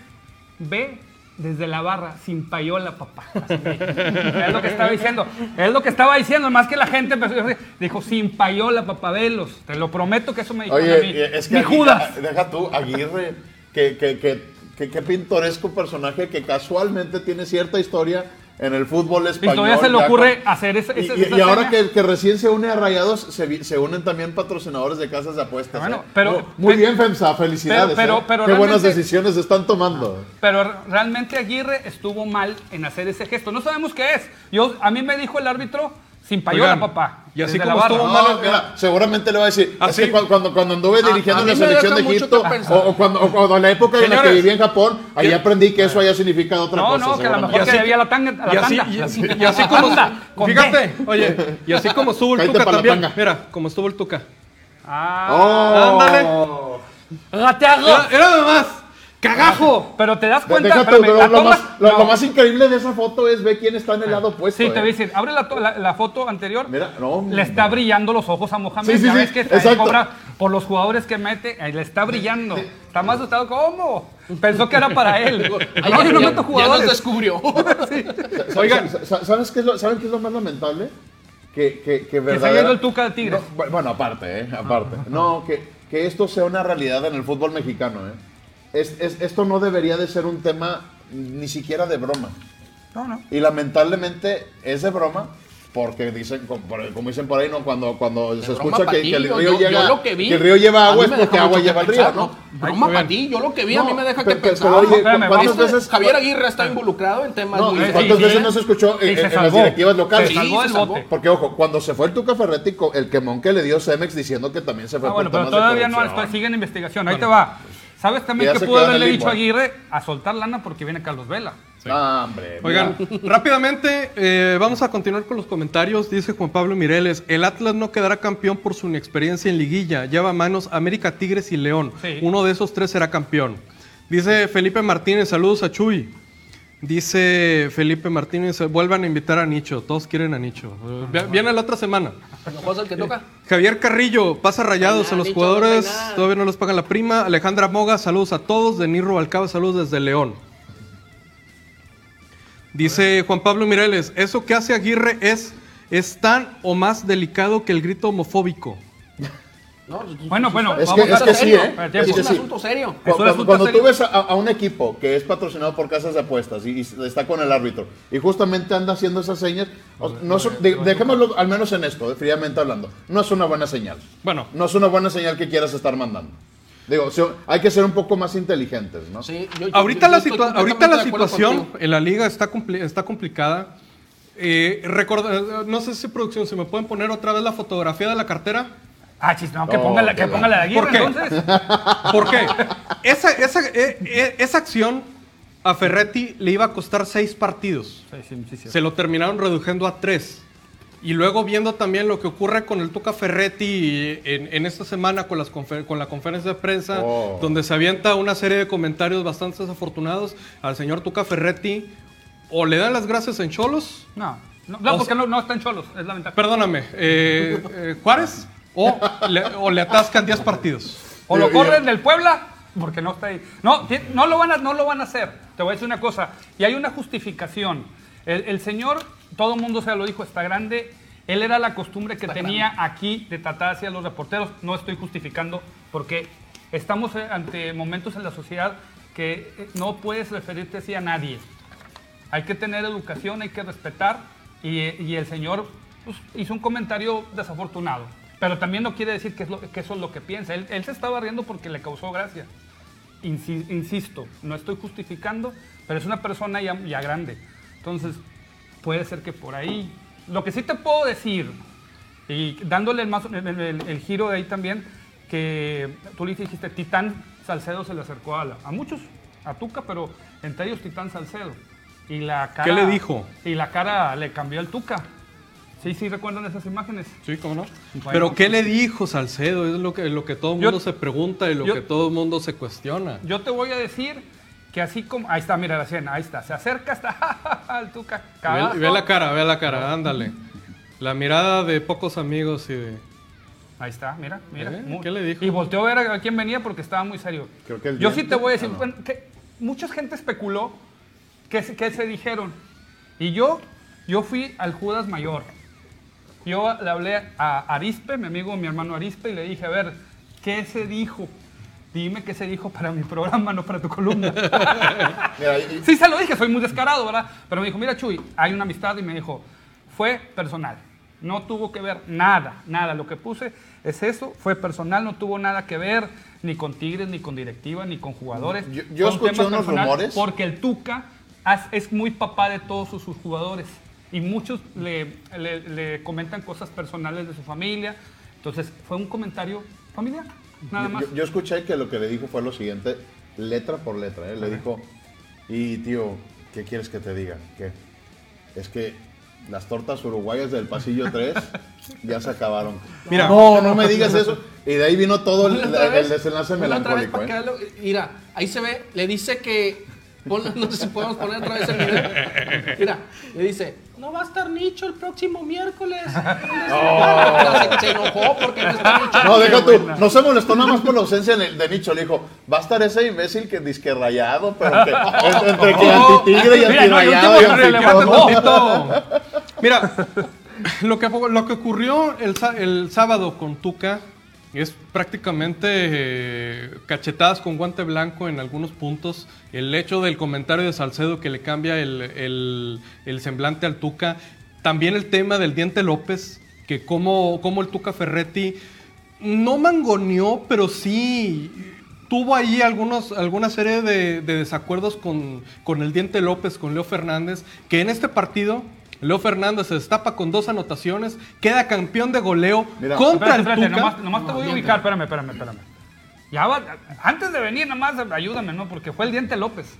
ve desde la barra, sin payola, papá. Así es lo que estaba diciendo. Es lo que estaba diciendo, más que la gente empezó dijo, sin payola, papá, velos. Te lo prometo que eso me dijo a mí. Oye, es que Mi Aguirre- Judas. Deja tú, Aguirre. que, que, que, que, pintoresco personaje que casualmente tiene cierta historia en el fútbol español. Y todavía se le ocurre hacer ese, Y, ahora que, que, recién se une a Rayados, se, se, unen también patrocinadores de casas de apuestas. Bueno, ¿eh? pero, muy bien, FEMSA, felicidades. Pero, ¿eh? pero, Qué buenas decisiones están tomando. Pero realmente Aguirre estuvo mal en hacer ese gesto. No sabemos qué es. Yo, a mí me dijo el árbitro sin payola, papá. Y así como estuvo mal. seguramente le va a decir. Así, cuando, cuando anduve dirigiendo la selección de Egipto, o, cuando, o, en la época en la que viví en Japón, ahí aprendí que eso haya significado otra cosa. No, no, que a lo mejor que había la tanga. La y, así, y, así, como. Fíjate, oye, y así como estuvo el Tuca también. Mira, como estuvo el Tuca. Ah, oh. ándale. Gateago. Era, era nada más. ¡Cagajo! Pero te das cuenta. lo, más, lo, más, increíble de esa foto es ver quién está en el lado opuesto. Sí, te voy a ¿eh? decir, abre la, la, foto anterior. Mira, no. Le está brillando los ojos a Mohamed. Sí, sí, ya ves que cobra por los jugadores que mete, le está brillando. Está más asustado. ¿Cómo? Pensó que era para él. no, yo no meto jugadores. Ya nos descubrió. Oigan, ¿sabes qué es lo, ¿saben qué es lo más lamentable? Que, que, que, verdad, que se el Tuca de Tigres. bueno, aparte, ¿eh? Aparte. No, que, que esto sea una realidad en el fútbol mexicano, ¿eh? Es, esto no debería de ser un tema ni siquiera de broma. No, no. Y lamentablemente es de broma porque dicen, como, dicen por ahí, ¿no? Cuando, cuando se escucha que, el río llega, que, el río lleva agua es porque agua lleva el río, ¿no? Broma para ti, yo lo que vi a mí me deja que pensar. Oye, ¿cuántas veces Javier Aguirre está involucrado en temas muy ¿Cuántas veces no se escuchó en, las directivas locales? Porque, ojo, cuando se fue el Tuca Ferretti, el quemón que le dio Cemex diciendo que también se fue ah, bueno, pero todavía no, sigue en investigación. Ahí te va. ¿Sabes también que pudo haberle dicho a Aguirre a soltar lana porque viene Carlos Vela? Ah, hombre. Oigan, rápidamente eh, vamos a continuar con los comentarios. Dice Juan Pablo Mireles, el Atlas no quedará campeón por su inexperiencia en liguilla. Lleva manos América, Tigres y León. Uno de esos tres será campeón. Dice Felipe Martínez, saludos a Chuy. Dice Felipe Martínez, vuelvan a invitar a Nicho, todos quieren a Nicho. Viene la otra semana. el que toca? Javier Carrillo, pasa rayados a los jugadores, todavía no les pagan la prima. Alejandra Moga, saludos a todos. Denirro Alcaba, saludos desde León. Dice Juan Pablo Mireles, eso que hace Aguirre es, es tan o más delicado que el grito homofóbico. Bueno, bueno, es que, es que sí, ¿eh? Es, un asunto serio. Cuando, tú ves a, un equipo que es patrocinado por casas de apuestas y, está con el árbitro y justamente anda haciendo esas señas, no dejémoslo al menos en esto, fríamente hablando, no es una buena señal. Bueno. No es una buena señal que quieras estar mandando. Digo, hay que ser un poco más inteligentes, ¿no? Sí, ahorita la, ahorita la situación en la liga está, está complicada. Eh, no sé si producción, ¿se me pueden poner otra vez la fotografía de la cartera? Ah, chis, no, que, ponga la, que ponga la de Aguirre, ¿Por qué? entonces. ¿Por qué? Esa, esa, eh, eh, esa acción a Ferretti le iba a costar seis partidos. Sí, sí, sí, Se lo terminaron reduciendo a tres. Y luego viendo también lo que ocurre con el Tuca Ferretti en, esta semana con, las con la conferencia de prensa, oh. donde se avienta una serie de comentarios bastante desafortunados al señor Tuca Ferretti, o le dan las gracias en Cholos. No, no, porque no, está en Cholos, es la ventaja. Perdóname, eh, Juárez o le, o le atascan 10 partidos. O lo corren del Puebla porque no está ahí. No, no lo, van a, no lo van a hacer. Te voy a decir una cosa. Y hay una justificación. El, señor, todo el mundo se lo dijo, está grande. Él era la costumbre que tenía aquí de tratar hacia los reporteros. No estoy justificando porque estamos eh, ante momentos en la sociedad que eh, no puedes referirte así a nadie. Hay que tener educación, hay que respetar. Y, y el señor pues, hizo un comentario desafortunado. Pero también no quiere decir que, eso es lo que piensa. Él, se estaba riendo porque le causó gracia. Insisto, no estoy justificando, pero es una persona ya, grande. Entonces, puede ser que por ahí. Lo que sí te puedo decir, y dándole el, giro de ahí también, que tú le dijiste, Titán Salcedo se le acercó a, a muchos, a Tuca, pero entre ellos Titán Salcedo. Y la cara, ¿Qué le dijo? Y la cara le cambió al Tuca. Sí, sí, ¿recuerdan esas imágenes? Sí, ¿cómo no? Pero ¿qué le dijo Salcedo? Es lo que, lo que todo el mundo se pregunta y lo que todo el mundo se cuestiona. Yo te voy a decir que así como... Ahí está, mira la escena, ahí está. Se acerca hasta al tuca. Ve, ve, la cara, ve la cara, ándale. La mirada de pocos amigos y de... Ahí está, mira, mira. ¿Eh? ¿Qué le dijo? Y volteó a ver a quién venía porque estaba muy serio. Yo sí te voy a decir, ah, que mucha gente especuló que, que se dijeron. Y yo, yo fui al Judas Mayor. Yo le hablé a Arispe, mi amigo, mi hermano Arispe, y le dije, a ver, ¿qué se dijo? dime qué se dijo para mi programa, no para tu columna. sí, se lo dije, soy muy descarado, ¿verdad? Pero me dijo, mira, Chuy, hay una amistad y me dijo, fue personal. No tuvo que ver nada, nada. Lo que puse es eso, fue personal, no tuvo nada que ver ni con Tigres, ni con directiva, ni con jugadores. Yo, escuché unos rumores. Porque el Tuca es muy papá de todos sus, jugadores y muchos le, le, comentan cosas personales de su familia. Entonces, fue un comentario familiar, nada más. Yo, escuché que lo que le dijo fue lo siguiente, letra por letra. ¿eh? Le dijo, y tío, ¿qué quieres que te diga? ¿Qué? Es que las tortas uruguayas del pasillo 3 ya se acabaron. Mira, no, no me digas eso. Y de ahí vino todo el, desenlace melancólico. ¿eh? mira, ahí se ve, le dice que. no sé si podemos poner otra vez el video. Mira, le dice, no va a estar Nicho el próximo miércoles. No. Se, enojó porque no está Nicho. No, deja tú. No se molestó nada más por la ausencia de Nicho. Le dijo, va a estar ese imbécil que disque rayado, pero que entre que antitigre y antirrayado. Mira, lo que, lo que ocurrió el, el sábado con Tuca es prácticamente eh, cachetadas con guante blanco en algunos puntos. El hecho del comentario de Salcedo que le cambia el, semblante al Tuca. También el tema del Diente López, que como, como el Tuca Ferretti no mangoneó, pero sí tuvo ahí algunos, alguna serie de, desacuerdos con, con el Diente López, con Leo Fernández, que en este partido Leo Fernández se destapa con dos anotaciones, queda campeón de goleo contra el Tuca. Nomás, te voy a ubicar, espérame, espérame, espérame. Ya va, antes de venir, nomás ayúdame, ¿no? Porque fue el Diente López.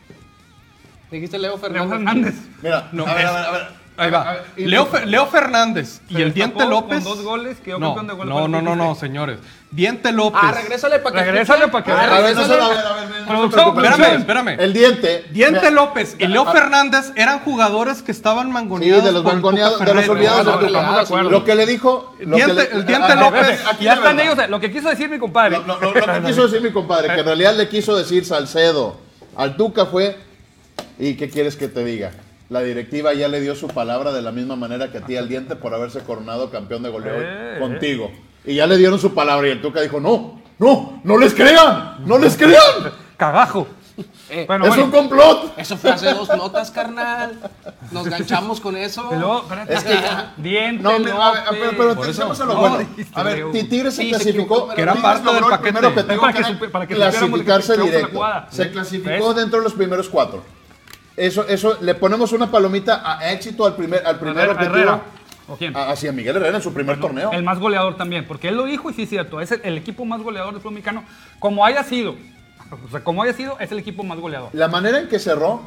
Dijiste Leo Fernández. Leo Fernández. Mira, no, a ver, a ver, a ver. Ahí va. Leo, Leo, Fernández y el Diente López. Con dos goles, quedó no, campeón de goles. No, no, no, no, señores. Diente López. Ah, regrésale para que. Regrésale para que. Ah, a ver, a ver, a ver. Espérame, espérame. El Diente. Diente López y Leo Fernández eran jugadores que estaban mangoneados. Sí, de los mangoneados, de los olvidados de acuerdo. Lo que le dijo. El Diente López. Ya están ellos. Lo que quiso decir mi compadre. Lo que quiso decir mi compadre, que en realidad le quiso decir Salcedo al Tuca fue. ¿Y qué quieres que te diga? la directiva ya le dio su palabra de la misma manera que a ti al diente por haberse coronado campeón de goleo eh, contigo. Y ya le dieron su palabra y el Tuca dijo, no, no, no les crean, no les crean. Cagajo. Eh, es un complot. Eso fue hace dos notas, carnal. Nos ganchamos con eso. Pero, es que Bien, no, no, a ver, pero, pero pensemos en lo bueno. A ver, Tigres se clasificó. que era parte del paquete. Primero que para que, para que clasificarse directo. Se clasificó dentro de los primeros cuatro. Eso, eso, le ponemos una palomita a éxito al primer, al primer objetivo. ¿O quién? Hacia Miguel Herrera en su primer torneo. El más goleador también, porque él lo dijo y sí es cierto, es el, equipo más goleador del fútbol mexicano, como haya sido. O sea, como haya sido, es el equipo más goleador. La manera en que cerró,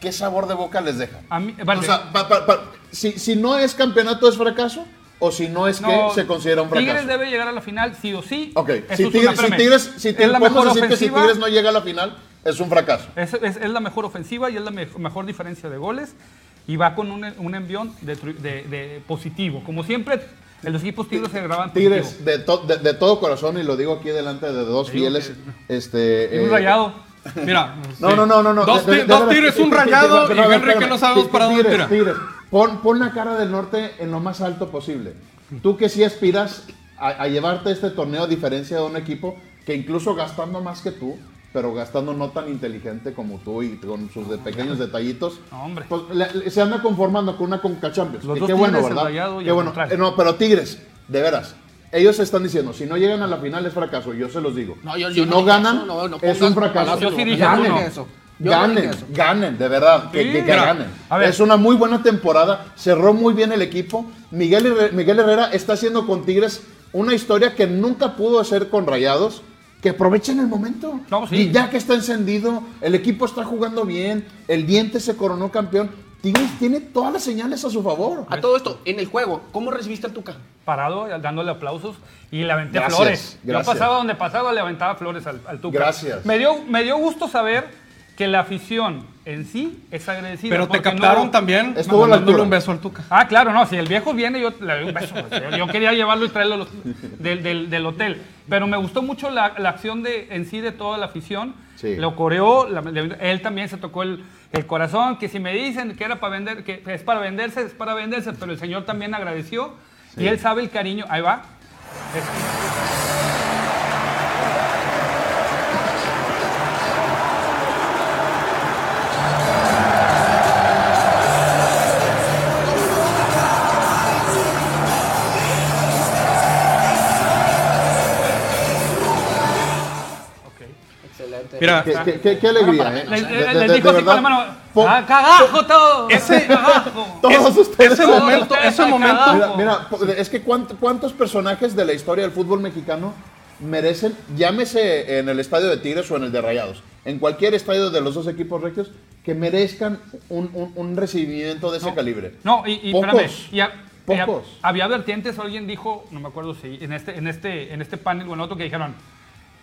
¿qué sabor de boca les deja? O sea, si, si, no es campeonato, ¿es fracaso? ¿O si no es que se considera un fracaso? Tigres debe llegar a la final, sí o sí. Ok, si Tigres, si Tigres, si es mejor decir que si Tigres no llega a la final, es un fracaso. Es, es, la mejor ofensiva y es la mejor diferencia de goles. Y va con un, un envión de, de, positivo. Como siempre, en los equipos Tigres se graban Tigres, de, de, todo corazón, y lo digo aquí delante de dos fieles. este, un eh, rayado. Mira. No, no, no, no. Dos, tigres, un rayado y Henry que no sabemos para dónde tira. Tigres. Pon, pon, la cara del norte en lo más alto posible. Tú que sí aspiras a, a llevarte este torneo a diferencia de un equipo que incluso gastando más que tú, pero gastando no tan inteligente como tú y con sus pequeños detallitos. No, hombre. Pues, se anda conformando con una Conca Champions. qué bueno, ¿verdad? Qué bueno. Eh, no, pero Tigres, de veras. Ellos están diciendo, si no llegan a la final es fracaso, yo se los digo. si no, ganan, es un fracaso. Yo sí dije ganen, eso. ganen, ganen, de verdad, que, ganen. Es una muy buena temporada, cerró muy bien el equipo. Miguel, Miguel Herrera está haciendo con Tigres una historia que nunca pudo hacer con Rayados que aprovechen el momento. Y ya que está encendido, el equipo está jugando bien, el diente se coronó campeón. Tigres tiene todas las señales a su favor. A todo esto, en el juego, ¿cómo recibiste al Tuca? Parado, dándole aplausos y le aventé flores. Yo pasaba donde pasaba, le aventaba flores al, al Tuca. Gracias. Me dio, me dio gusto saber que la afición en sí es agradecida. Pero te captaron también Estuvo dándole un beso al Tuca. Ah, claro, no, si el viejo viene yo le doy un beso. yo quería llevarlo y traerlo del, del, hotel. Pero me gustó mucho la, la, acción de, en sí de toda la afición. Lo coreó, él también se tocó el, el, corazón, que si me dicen que era para vender, que es para venderse, es para venderse, pero el señor también agradeció y él sabe el cariño. Ahí va. Mira, qué, qué, qué, alegría, ¿eh? Les, dijo así con la mano, ¡ah, cagajo todo! Ese, cagajo. Todos ustedes. Ese momento, ese momento. Mira, mira, es que cuántos personajes de la historia del fútbol mexicano merecen, llámese en el estadio de Tigres o en el de Rayados, en cualquier estadio de los dos equipos regios, que merezcan un, un, un recibimiento de ese no, calibre. No, y, y Pocos. espérame, y a, Pocos. y a, había vertientes, alguien dijo, no me acuerdo si en este, en este, en este panel o en otro que dijeron,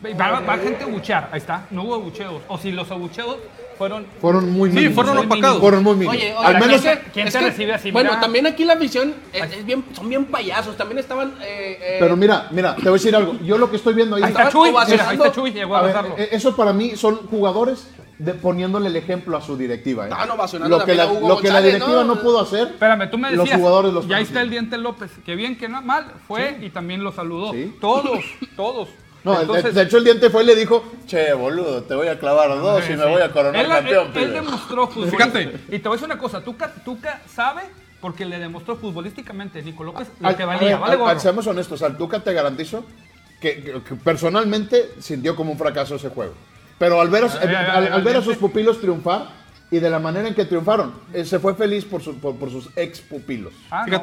va, va gente a buchear, ahí está, no hubo abucheos, o si los abucheos fueron... Fueron muy Sí, mínimos. fueron Muy opacados. Fueron muy mínimos. Oye, oye, Al menos que- ¿quién es te que- recibe así? Bueno, Mira. también aquí la visión es, es bien, son bien payasos. También estaban. eh, eh, Pero mira, mira, te voy a decir algo. Yo lo que estoy viendo ahí. Ahí está Chuy, mira, ahí está Chuy, llegó a A ver, eh, eso para mí son jugadores de, poniéndole el ejemplo a su directiva. ¿eh? Estaban ovacionando lo que la, Hugo lo que la directiva ¿no? no, pudo hacer. Espérame, tú me Los decías, jugadores los ya ahí está el Diente López, que bien, que no, mal, fue y también lo saludó. Sí. Todos, todos. No, de- Entonces, de hecho el diente fue y le dijo, che, boludo, te voy a clavar dos sí, y me sí. voy a coronar él, campeón. él- él pibe". demostró fútbol. Fíjate. Y te voy a decir una cosa, Tuca, Tuca sabe porque le demostró futbolísticamente Nico López lo que valía. vale gorro. seamos honestos, al Tuca te garantizo que, que- que personalmente sintió como un fracaso ese juego. Pero al ver, a, al- al ver a sus pupilos triunfar y de la manera en que triunfaron, él se fue feliz por, su- por, por sus ex pupilos. Ah, no.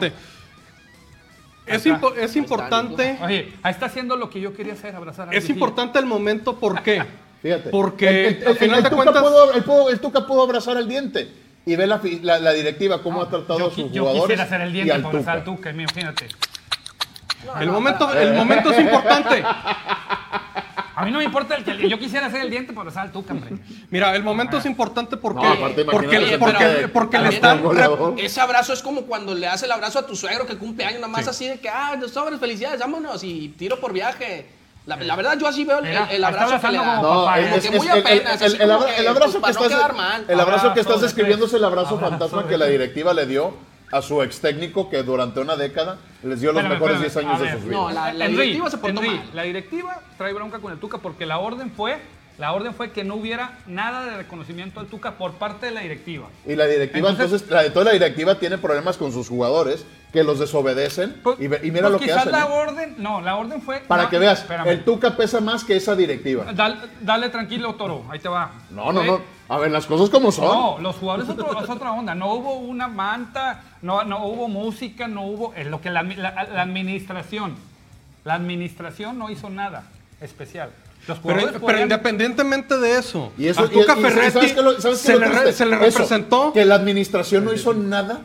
Es, impo- es importante. Oye, ahí está haciendo lo que yo quería hacer, abrazar a Es importante el momento, ¿por qué? Fíjate. Porque el, el- al el- final el de Tuca cuentas. pudo- el pudo- el Tuca pudo abrazar al diente y ve la, la- la directiva cómo ha tratado yo, a sus yo jugadores. quisiera hacer el diente por abrazar al Tuca. Imagínate. El momento, el momento es importante. A mí no me importa el que yo quisiera hacer el diente por abrazar al Tuca, hombre. Mira, el momento es importante porque, No, aparte, porque, imagínate, porque, pero- porque le están. Ese abrazo es como cuando le das el abrazo a tu suegro que cumple años, nada más Sí. así de que, ah, sobres, felicidades, vámonos y tiro por viaje. La, la verdad, yo así veo el, abrazo que le da. como No, es- que muy apenas, el- abrazo que para no estás quedar mal. el abrazo que estás tres. es el abrazo fantasma que la directiva le dio a su ex técnico que durante una década les dio los Espérame, mejores espérame, 10 años a de ver, sus vidas. no, la- directiva se portó Henry, mal. La directiva trae bronca con el Tuca porque la orden fue, la orden fue que no hubiera nada de reconocimiento al Tuca por parte de la directiva. Y la directiva, Entonces- entonces, la de toda la directiva tiene problemas con sus jugadores que los desobedecen Pues- y, ve- y mira pues lo que quizás hacen. la orden, no, la orden fue Para no, que veas, espérame. el Tuca pesa más que esa directiva. Dale, dale tranquilo, Toro, ahí te va. No, no, no. A ver, las cosas como son. No, los jugadores es, otro- es otra onda. No hubo una manta, no, no hubo música, no hubo. Es lo que la, la- la administración. La administración no hizo nada especial. Pero, independientemente de eso, Y eso a Tuca y- y- y Ferretti ¿sabes qué lo- sabes qué se, lo le, re- triste? se le Eso, representó. que la administración no hizo nada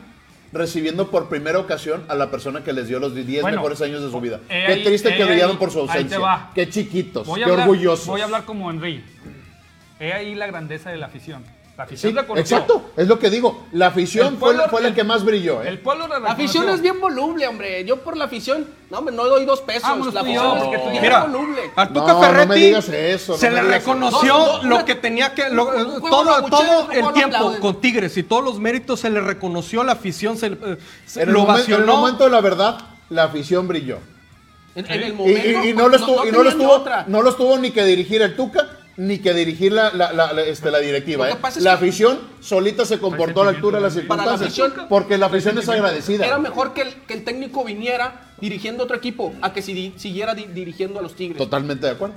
recibiendo por primera ocasión a la persona que les dio los 10 Bueno, mejores años de su vida. eh, Qué triste eh, que brillaron por su ahí te ausencia. va. Qué chiquitos, voy qué hablar, orgullosos. Voy a hablar como Henry. He ahí la grandeza de la afición. La afición Sí, reconoció. exacto, es lo que digo. La afición El fue, la, pueblo- fue la el- que más brilló. ¿eh? El pueblo la La afición es bien voluble, hombre. Yo por la afición, no, hombre, no doy dos pesos. La afición yo, es porque tú Mira, voluble. al No, no me Ferretti digas eso, no se me le digas reconoció eso. No, no, lo que tenía que lo- un juego todo, todo el tiempo aplauden. con Tigres y todos los méritos se le reconoció a la afición, se, eh, se En el, lo momen- en el momento de la verdad, la afición brilló. En, en el Y, momento, y- y no, lo estuvo, y no lo tenían estuvo, otra. no lo estuvo ni que dirigir el Tuca, ni que dirigir la, la, la- la- este, la directiva. ¿eh? La que- afición solita se comportó a la altura de las Para la circunstancias. afición- porque la afición es agradecida. Era mejor que el, que el técnico viniera dirigiendo otro equipo a que si siguiera di- dirigiendo a los Tigres. Totalmente de acuerdo.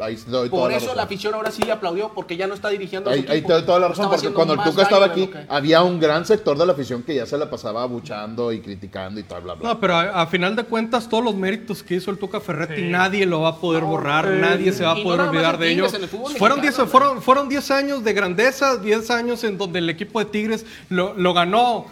Ahí te doy toda Por la eso la razón. afición ahora sí le aplaudió porque ya no está dirigiendo a su Ahí, ahí equipo. te doy toda la razón, porque cuando el Tuca estaba aquí, lo que- había un gran sector de la afición que ya se la pasaba abuchando y criticando y tal, bla, bla. No, pero a, a final de cuentas, todos los méritos que hizo el Tuca Ferretti, Sí. nadie lo va a poder borrar, nadie se va a no poder más olvidar de ello. Tigres, en el fútbol Fueron 10 mexicano, fueron, fueron 10 años de grandeza, 10 años en donde el equipo de Tigres lo, lo ganó.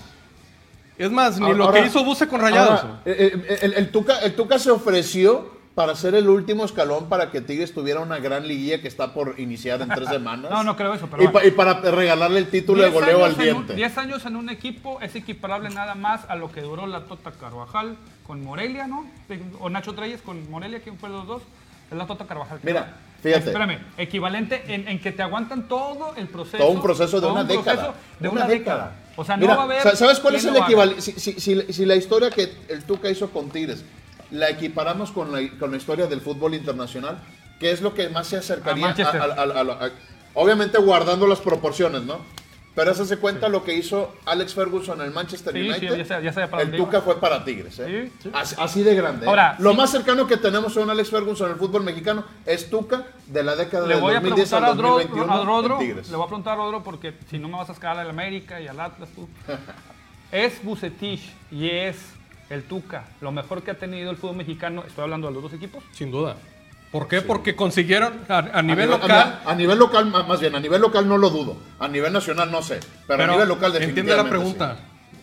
Es más, ni lo Ahora- que hizo Buse con Rayados. ahora, eh, eh, el, el Tuca, el Tuca se ofreció para ser el último escalón para que Tigres tuviera una gran liguilla que está por iniciar en tres semanas. No, no creo eso, pero y, bueno. pa- y para regalarle el título de 10 goleo al diente. 10 años en un equipo es equiparable nada más a lo que duró la Tota Carvajal con Morelia, ¿no? O Nacho Treyes con Morelia, ¿quién fue los dos? Es la Tota Carvajal. Mira, fíjate. Espérame, equivalente en, en que te aguantan todo el proceso. Todo un proceso de una un década. proceso De una, década. O sea, no Mira, va a haber. sa- ¿Sabes cuál es el equivalente? Si, si- si- si la historia que el Tuca hizo con Tigres la equiparamos con la, con la historia del fútbol internacional, ¿qué es lo que más se acercaría A a- a- a- obviamente guardando las proporciones, ¿no? Pero eso se cuenta lo que hizo Alex Ferguson en el Manchester United. Sí, ya ya el Tuca fue para Tigres. ¿eh? Así, de grande. ¿eh? Ahora, lo más cercano que tenemos a un Alex Ferguson en el fútbol mexicano es Tuca de la década de 2010 a, a 2021 a Rodro, Le voy a preguntar a Rodro porque si no me vas a escalar al América y al Atlas tú. es Bucetich y es el Tuca lo mejor que ha tenido el fútbol mexicano. Estoy hablando de los dos equipos. Sin duda. ¿Por qué? Porque consiguieron a, nivel, local. A, nivel local, más bien, a nivel local no lo dudo. A nivel nacional no sé. Pero, a nivel local definitivamente. Entiende la pregunta.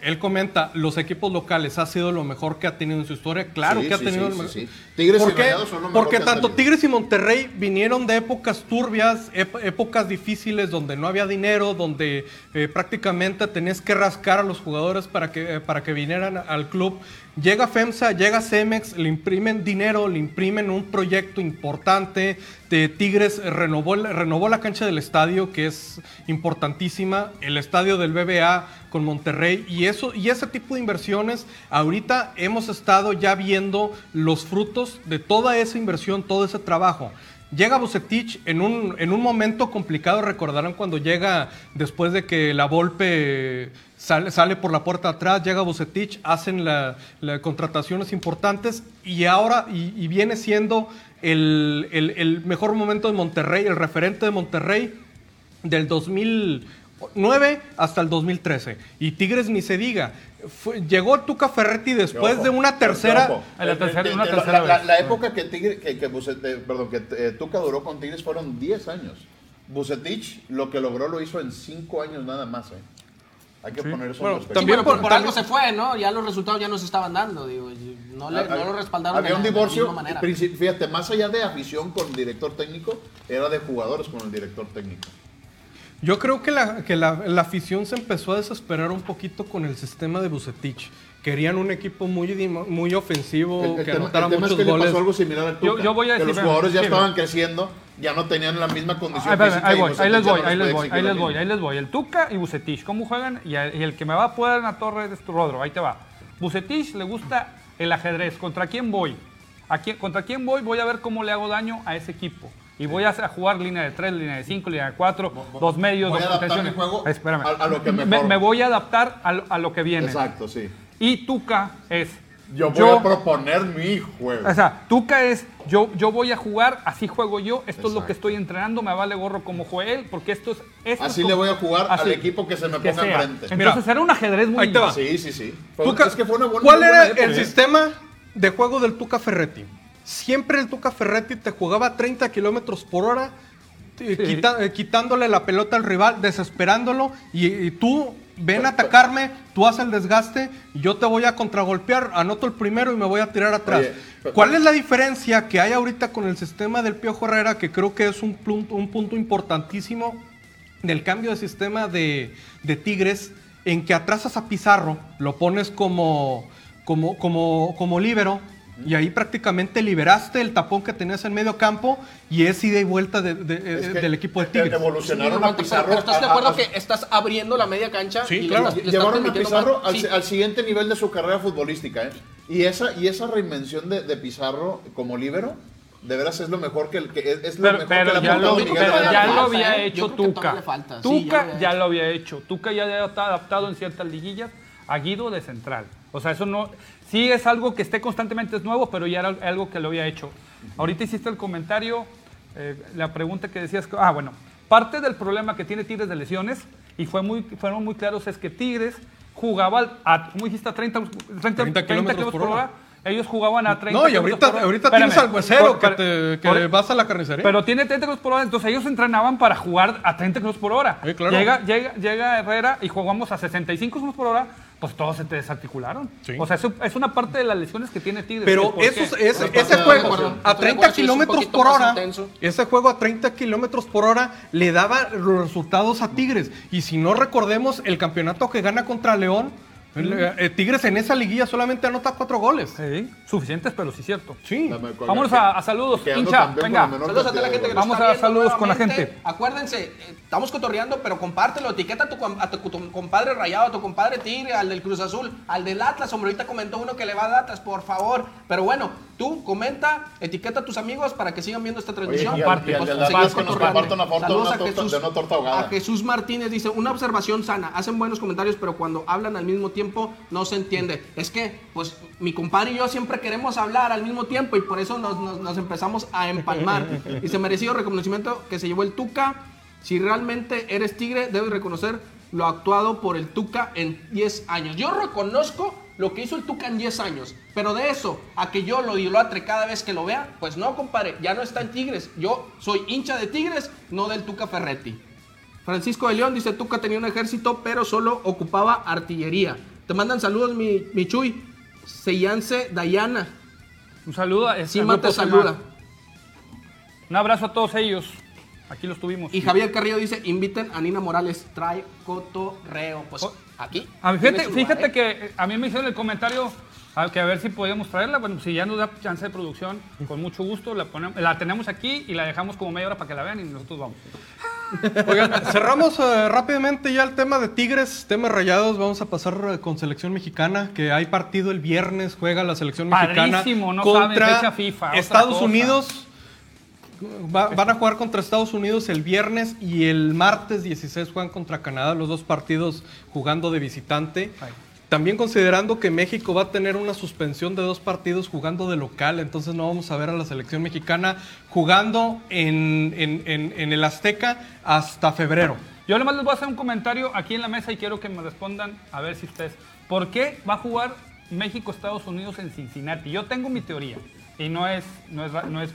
Él comenta, los equipos locales ha sido lo mejor que ha tenido en su historia. Claro que ha tenido lo mejor. Tigres ¿Por qué? Porque tanto Tigres y Monterrey vinieron de épocas turbias, épocas difíciles donde no había dinero, donde eh, prácticamente tenías que rascar a los jugadores para que, eh, para que vinieran al club. Llega FEMSA, llega Cemex, le imprimen dinero, le imprimen un proyecto importante. De Tigres renovó, renovó la cancha del estadio, que es importantísima, el estadio del BBA con Monterrey. Y, eso, y ese tipo de inversiones, ahorita hemos estado ya viendo los frutos de toda esa inversión, todo ese trabajo. Llega Bucetich en un, en un momento complicado, recordarán cuando llega después de que la Volpe sale, sale por la puerta atrás, llega Bucetich, hacen las contrataciones importantes y ahora y, viene siendo el, el, mejor momento de Monterrey, el referente de Monterrey del 2009 hasta el 2013. Y Tigres ni se diga. llegó Tuca Ferretti después de una tercera. La, época que, Tigre, que, que, perdón, que eh, Tuca duró con Tigres fueron 10 años. Bucetich lo que logró lo hizo en 5 años nada más. ¿eh? Hay que poner eso bueno, También por, algo se fue, ¿no? Ya los resultados ya no se estaban dando, digo. No, le, no lo respaldaron Había un divorcio, fíjate, más allá de afición con el director técnico, era de jugadores con el director técnico. Yo creo que la, que la, la afición se empezó a desesperar un poquito con el sistema de Bucetich querían un equipo muy, muy ofensivo, que anotara muchos es que goles. Le pasó algo similar al Tuca, yo, voy a decir, que los jugadores ya estaban creciendo, ya no tenían la misma condición ahí, ahí, voy, ahí les voy, ahí les voy, ahí les voy, ahí les voy. El Tuca y Bucetich, ¿cómo juegan? Y, el que me va a poder en la torre es tu Rodro, ahí te va. Bucetich le gusta el ajedrez. ¿Contra quién voy? ¿A quién, ¿Contra quién voy? Voy a ver cómo le hago daño a ese equipo. Y voy a jugar línea de 3, línea de 5, línea de 4, dos medios, dos contenciones. Espérame. A, lo que me, me, voy a adaptar a, a lo que viene. Exacto, sí. Y Tuca es. Yo voy a proponer mi juego. O sea, Tuca es. Yo, yo voy a jugar, así juego yo. Esto es lo que estoy entrenando. Me vale gorro como juega él, porque esto es. así le voy a jugar al equipo que se me ponga enfrente. Entonces era un ajedrez muy. Ahí Sí, sí, sí. es que fue una buena, ¿Cuál era el sistema de juego del Tuca Ferretti? Siempre el Tuca Ferretti te jugaba a 30 kilómetros por hora. Eh, quitándole la pelota al rival, desesperándolo, y tú ven a atacarme, tú haces el desgaste, yo te voy a contragolpear, anoto el primero y me voy a tirar atrás. ¿Cuál es la diferencia que hay ahorita con el sistema del Piojo Herrera, que creo que es un punto, un punto importantísimo del cambio de sistema de, de Tigres, en que atrasas a Pizarro, lo pones como, como, como, como líbero, y ahí prácticamente liberaste el tapón que tenías en medio campo y es ida y vuelta del equipo de Tigres. Evolucionaron a Pizarro. ¿Estás de acuerdo que estás abriendo la media cancha? Sí, claro. Llevaron a Pizarro al, siguiente nivel de su carrera futbolística. ¿eh? Y, esa, y esa reinvención de, Pizarro como líbero de veras es lo mejor que, que es, lo mejor pero que ya lo, pero ya lo había hecho Tuca. Tuca ya, lo había hecho. Tuca ya está adaptado en ciertas liguillas a Guido de central. O sea, eso no Sí es algo que esté constantemente, es nuevo, pero ya era algo que lo había hecho. Ahorita hiciste el comentario, eh, la pregunta que decías, ah, bueno, parte del problema que tiene Tigres de lesiones, y fue muy, fueron muy claros, es que Tigres jugaba, a, ¿cómo dijiste? A 30, 30, kilómetros por hora. Ellos jugaban a 30 No, y ahorita, ahorita tienes al huesero que, te, que vas a la carnicería. Pero tiene 30 kilómetros por hora, entonces ellos entrenaban para jugar a 30 kilómetros por hora. llega, llega, llega Herrera y jugamos a 65 kilómetros por hora pues todos se te desarticularon. O sea, eso es una parte de las lesiones que tiene Tigres. Pero eso, es, ese juego a 30 kilómetros por hora, ese juego a 30 kilómetros por hora le daba los resultados a Tigres. Y si no recordemos el campeonato que gana contra León, eh, Tigres en esa liguilla solamente anota cuatro goles. Sí, suficientes, pero sí cierto. Sí. Vamos a, saludos, hincha. Venga. Saludos a toda la gente que Vamos a saludos con la gente. Acuérdense, eh, estamos cotorreando, pero compártelo. Etiqueta a tu, a tu, compadre Rayado, a tu compadre Tigre, al del Cruz Azul, al del Atlas. Hombre, ahorita comentó uno que le va a Atlas, por favor. Pero bueno, tú comenta, etiqueta a tus amigos para que sigan viendo esta transmisión. Oye, y al- nos Saludos ahogada. a Jesús Martínez dice, una observación sana, hacen buenos comentarios, pero cuando hablan al mismo tiempo no se entiende. Es que, pues, mi compadre y yo siempre queremos hablar al mismo tiempo y por eso nos, nos- nos empezamos a empalmar. Y se merecido reconocimiento que se llevó el Tuca. Si realmente eres tigre, debes reconocer lo actuado por el Tuca en 10 años. Yo reconozco lo que hizo el Tuca en 10 años, pero de eso a que yo lo idolatre cada vez que lo vea, pues no, compadre, ya no está en Tigres. Yo soy hincha de Tigres, no del Tuca Ferretti. Francisco de León dice, Tuca tenía un ejército, pero solo ocupaba artillería. Te mandan saludos, mi, mi Chuy. Seyance Dayana. Un saludo a este Sima te saluda. Un abrazo a todos ellos. Aquí los tuvimos. Y Javier Carrillo dice, inviten a Nina Morales, trae cotorreo. Pues aquí. A mí, fíjate, que eh, a mí me hicieron el comentario a, que a ver si podíamos traerla. Bueno, si ya nos da chance de producción, con mucho gusto la, ponemos, la tenemos aquí y la dejamos como media hora para que la vean y nosotros vamos. Oigan, cerramos eh, rápidamente ya el tema de Tigres, temas rayados. Vamos a pasar eh, con selección mexicana, que hay partido el viernes, juega la selección mexicana Padrísimo, no contra saben, fecha FIFA, Estados cosa. Unidos. Va- van a jugar contra Estados Unidos el viernes y el martes 16 juegan contra Canadá, los dos partidos jugando de visitante. Ay. También considerando que México va a tener una suspensión de dos partidos jugando de local, entonces no vamos a ver a la selección mexicana jugando en, en- en- en el Azteca hasta febrero. Yo además les voy a hacer un comentario aquí en la mesa y quiero que me respondan a ver si ustedes. ¿Por qué va a jugar México-Estados Unidos en Cincinnati? Yo tengo mi teoría y no es, no es, no es,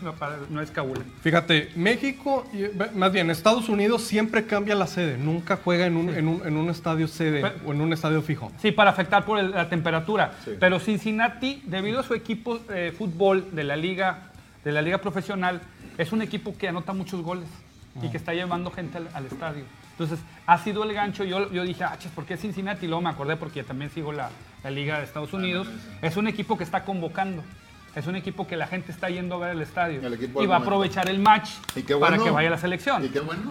no es cabula. Fíjate, México, eh, más bien Estados Unidos siempre cambia la sede, nunca juega en un, en un, en un estadio sede Pero- o en un estadio fijo. Sí, para afectar por el- la temperatura. Sí. Pero Cincinnati, debido a su equipo de fútbol de la liga, de la liga profesional, es un equipo que anota muchos goles y que está llevando gente al, al estadio. Entonces, ha sido el gancho. Yo, yo dije, ah, ches, ¿por qué Cincinnati? Y luego me acordé porque también sigo la, la liga de Estados Unidos. Es un equipo que está convocando. Es un equipo que la gente está yendo a ver al estadio. El equipo Y va a aprovechar el match Y qué para que vaya a la selección. Y qué bueno.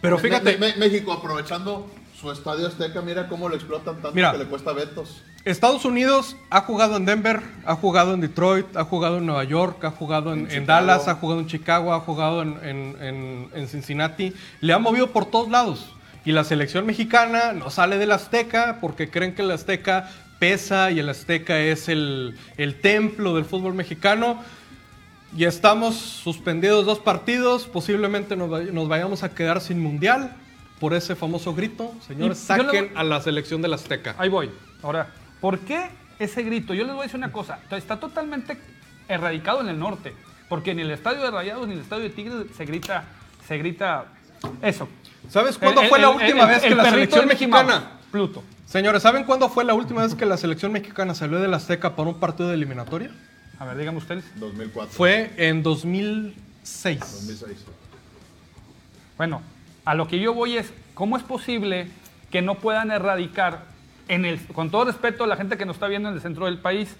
Pero fíjate- me- me- México aprovechando su estadio Azteca, mira cómo lo explotan tanto Mira. que le cuesta vetos. Estados Unidos ha jugado en Denver, ha jugado en Detroit, ha jugado en Nueva York, ha jugado en, En en Chicago. Dallas, ha jugado en Chicago, ha jugado en, en- en- en Cincinnati. Le ha movido por todos lados. Y la selección mexicana no sale del Azteca porque creen que el Azteca pesa y el Azteca es el, el templo del fútbol mexicano. Y estamos suspendidos dos partidos, posiblemente nos, nos vayamos a quedar sin mundial por ese famoso grito. Señores, Y saquen voy- a la selección del Azteca. Ahí voy. Ahora, ¿por qué ese grito? Yo les voy a decir una cosa. Está totalmente erradicado en el norte. Porque ni el estadio de Rayados ni el estadio de Tigres se grita, se grita eso. ¿Sabes cuándo El- fue la el- última el- vez que la selección mexicana... Pluto. Señores, ¿saben cuándo fue la última vez que la selección mexicana salió del Azteca para un partido de eliminatoria? A ver, díganme ustedes. 2004. Fue en 2006. 2006. Bueno, a lo que yo voy es, ¿cómo es posible que no puedan erradicar, en el, con todo respeto a la gente que nos está viendo en el centro del país,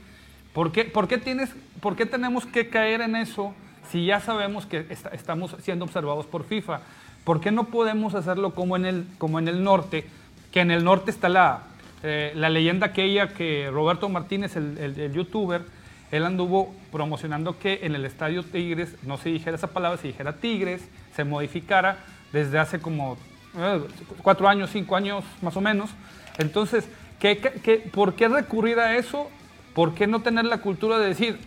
¿por qué, por qué tienes, por qué tenemos que caer en eso si ya sabemos que está- estamos siendo observados por FIFA? ¿Por qué no podemos hacerlo como en el, como en el norte? Que en el norte está la, eh, la leyenda aquella que Roberto Martínez, el, el- el youtuber, él anduvo promocionando que en el estadio Tigres no se dijera esa palabra, se dijera Tigres, se modificara desde hace como eh, cuatro años, cinco años más o menos. Entonces, ¿qué, qué- qué- por qué recurrir a eso? ¿Por qué no tener la cultura de decir,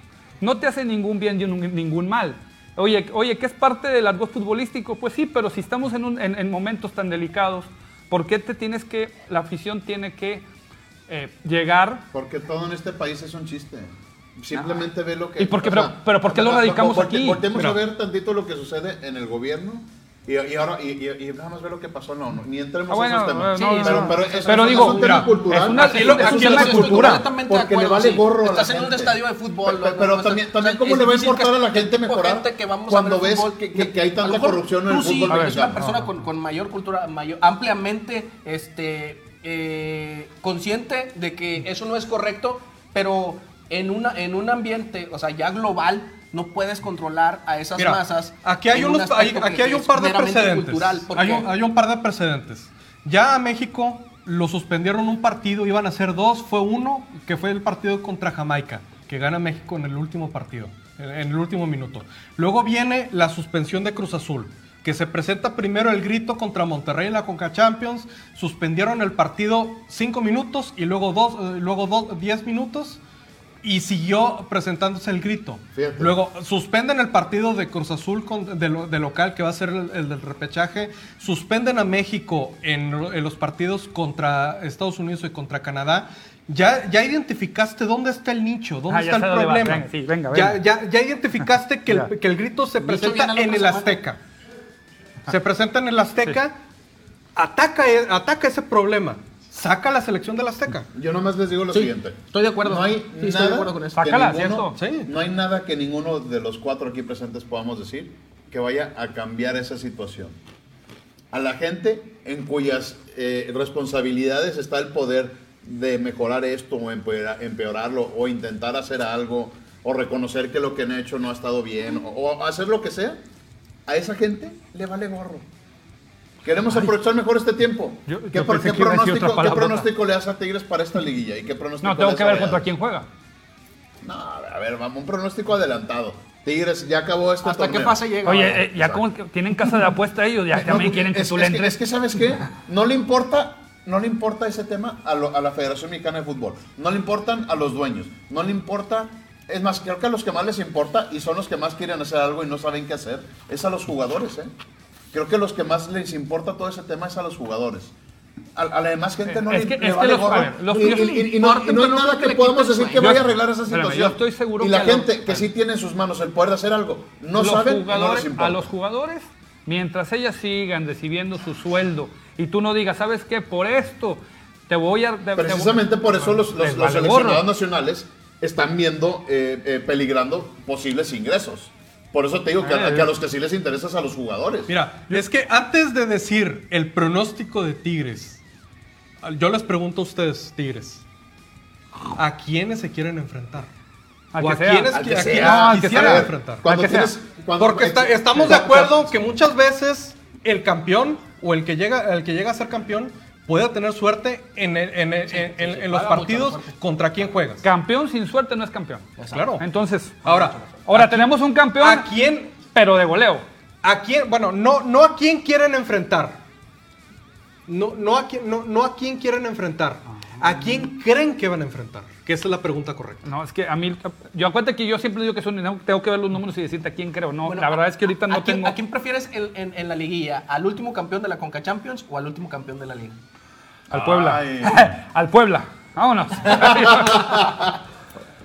no te hace ningún bien ni ningún- mal? Oye, oye, ¿qué es parte del argot futbolístico? Pues sí, pero si estamos un- en- en momentos tan delicados, ¿por qué te tienes que, la afición tiene que eh, llegar Porque todo en este país es un chiste. Simplemente ve lo que. ¿Y por qué- pero- pero por qué lo radicamos aquí? Volteemos Mira. a ver tantito lo que sucede en el gobierno. Y, y ahora, y, y- y nada más ver lo que pasó. No, no, ni entremos Ah, bueno, en esos temas. no, no, pero, no. pero, Pero es, es digo, un tema mira, cultural. es una- Aquí es lo- es es un una cultura. de Porque le vale sí. gorro a la Estás en un estadio de fútbol. Pero, también, o también sea, ¿cómo es le va a importar que a la gente mejorar gente que vamos a cuando ver ves fútbol, que, que- que hay tanta mejor corrupción en el sí, fútbol eres una persona con, con mayor cultura, mayor, ampliamente este, eh, consciente de que eso no es correcto, pero en, una, en un ambiente, o sea, ya global, no puedes controlar a esas Mira, masas. aquí hay, un hay- aquí hay un par de precedentes. cultural, Hay un, hay un par de precedentes. Ya a México lo suspendieron un partido, iban a ser dos, fue uno, que fue el partido contra Jamaica, que gana México en el último partido. en el último minuto. Luego viene la suspensión de Cruz Azul, que se presenta primero el grito contra Monterrey en la Conca Champions, suspendieron el partido cinco minutos y luego dos, eh, luego dos, diez minutos y siguió presentándose el grito. Luego suspenden el partido de Cruz Azul de, local, que va a ser el, del repechaje. Suspenden a México en, los partidos contra Estados Unidos y contra Canadá. Ya, ya identificaste dónde está el nicho, dónde ah, está el problema. sí, venga, venga. Ya, ya, identificaste que el, que el, grito se presenta en el Azteca. Se presenta en el Azteca, ataca, ataca ese problema saca la selección de la Azteca. Yo nomás les digo lo siguiente. Estoy de acuerdo. No hay nada con eso. No hay nada que ninguno de los cuatro aquí presentes podamos decir que vaya a cambiar esa situación. A la gente en cuyas eh, responsabilidades está el poder de mejorar esto o empeorarlo o intentar hacer algo o reconocer que lo que han hecho no ha estado bien o hacer lo que sea, a esa gente le vale gorro. Queremos aprovechar mejor este tiempo. ¿Qué, pronóstico, le hace a Tigres para esta liguilla? ¿Y qué pronóstico no, tengo que ver contra quién juega. No, a ver, vamos, un pronóstico adelantado. Tigres ya acabó este ¿Hasta qué fase llega? Oye, eh, ya como tienen casa de apuesta ellos, ya también quieren que tú le entres. Es que, ¿sabes qué? No le importa no le importa ese tema a, a, la Federación Mexicana de Fútbol. No le importan a los dueños. No le importa. Es más, creo que a los que más les importa y son los que más quieren hacer algo y no saben qué hacer, es a los jugadores, ¿eh? Creo que los que más les importa todo ese tema es a los jugadores. A, la demás gente no le, vale y, no, hay nada que podamos decir que vaya a arreglar esa situación. yo estoy seguro y la gente que sí tiene en sus manos el poder de hacer algo, no saben, A los jugadores, mientras ellas sigan recibiendo su sueldo y tú no digas, ¿sabes qué? Por esto te voy a... Precisamente por eso los, los, seleccionados nacionales están viendo, eh, eh, peligrando posibles ingresos. Por eso te digo que, a, los que sí les interesa es a los jugadores. Mira, es que antes de decir el pronóstico de Tigres, yo les pregunto a ustedes, Tigres, ¿a quiénes se quieren enfrentar? ¿A, ¿O a quiénes, quisieran enfrentar? Porque estamos de acuerdo que muchas veces el campeón o el que llega, el que llega a ser campeón puede tener suerte en, en, los partidos contra quién juegas. Campeón sin suerte no es campeón. Claro. Entonces, ahora, ahora tenemos un campeón, ¿a quién? Pero de goleo. ¿A quién? Bueno, no, no a quién quieren enfrentar. No, no, a quién, no, no a quién quieren enfrentar. ¿A quién creen que van a enfrentar? Que esa es la pregunta correcta. No, es que a mí, yo acuérdate que yo siempre digo que son, tengo que ver los números y decirte a quién creo. No, la verdad es que ahorita no tengo. ¿A quién prefieres en, en, la liguilla? ¿Al último campeón de la Conca Champions o al último campeón de la liga? Al Puebla. Al Puebla. Vámonos.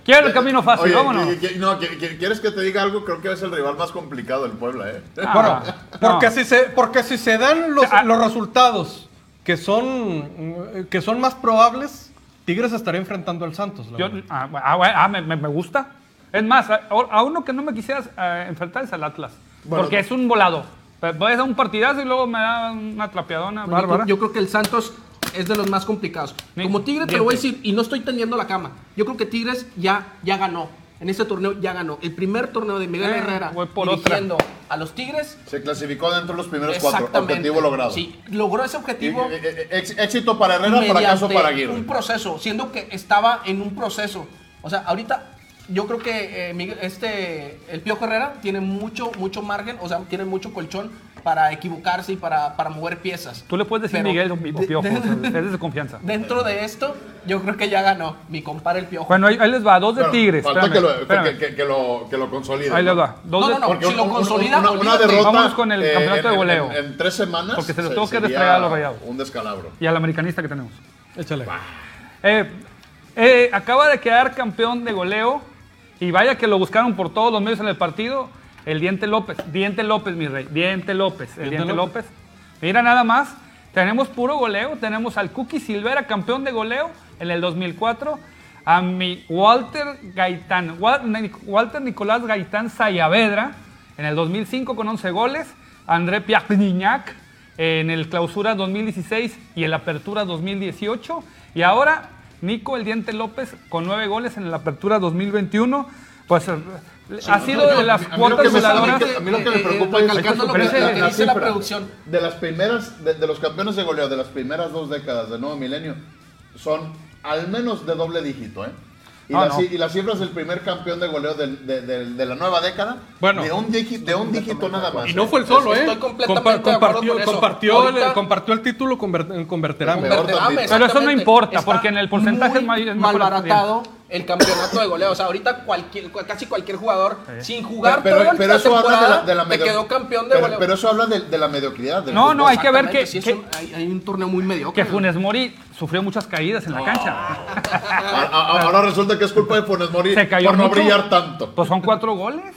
Quiero el camino fácil, vámonos. no, ¿quieres que te diga algo? Creo que es el rival más complicado del Puebla, ¿eh? Ah, bueno, porque, si se, porque si se dan los, ah. los resultados que son, que son más probables, Tigres estaría enfrentando al Santos. ah, ah me, me, gusta. Es más, a, uno que no me quisieras eh, enfrentar es al Atlas. porque es un volado. Voy a dar un partidazo y luego me da una trapeadona. bárbara. yo creo que el Santos es de los más complicados. Como Tigres te lo voy a decir, y no estoy tendiendo la cama. Yo creo que Tigres ya, ya ganó. En este torneo ya ganó. El primer torneo de Miguel eh, Herrera por dirigiendo a los Tigres. Se clasificó dentro de los primeros cuatro. Objetivo logrado. Sí, logró ese objetivo. Eh, eh, éxito para Herrera, fracaso para Aguirre. Un proceso, siendo que estaba en un proceso. O sea, ahorita yo creo que Miguel, este, el Pío Herrera tiene mucho, mucho margen, o sea, tiene mucho colchón para equivocarse y para, para mover piezas. Tú le puedes decir Miguel mi Piojo, es de confianza. Dentro de esto, yo creo que ya ganó mi compadre el Piojo. Bueno, ahí, les va, dos de Tigres. Falta que, lo, que, que, lo, que lo consolide. Ahí les va. Dos no, no, no, si lo consolida, una, una, derrota. Vamos con el campeonato de goleo. En, tres semanas. Porque se lo tengo que desplegar a los rayados. Un descalabro. Y al americanista que tenemos. Échale. Eh, eh, acaba de quedar campeón de goleo. Y vaya que lo buscaron por todos los medios en el partido el Diente López, Diente López, mi rey, Diente López, el Diente, López. Mira nada más, tenemos puro goleo, tenemos al Cookie Silvera, campeón de goleo en el 2004, a mi Walter Gaitán, Walter Nicolás Gaitán Sayavedra en el 2005 con 11 goles, André Piagniñac en el clausura 2016 y el apertura 2018, y ahora Nico el Diente López con 9 goles en el apertura 2021, pues ha sido de las cuotas voladoras. A mí lo que me preocupa es que dice la producción. De las primeras, de, los campeones de goleo de las primeras dos décadas del nuevo milenio, son al menos de doble dígito, ¿eh? Y, la, y, la, cifra es el primer campeón de goleo de, de, de, la nueva década. Bueno, de un, dígito, de un dígito nada más. Y no fue el solo, ¿eh? compartió, compartió, el, compartió el título con, con Berterame. Pero eso no importa, porque en el porcentaje es más malbaratado el campeonato de goleo. O sea, ahorita cualquier, casi cualquier jugador sin jugar pero, todo pero eso habla de la, de quedó campeón de pero, goleo. Pero eso habla de, la mediocridad. no, no, hay que ver que, hay, un torneo muy mediocre. Que Funes Mori sufrió muchas caídas en la cancha. Ahora resulta que es culpa de Funes Mori por no brillar tanto. Pues son cuatro goles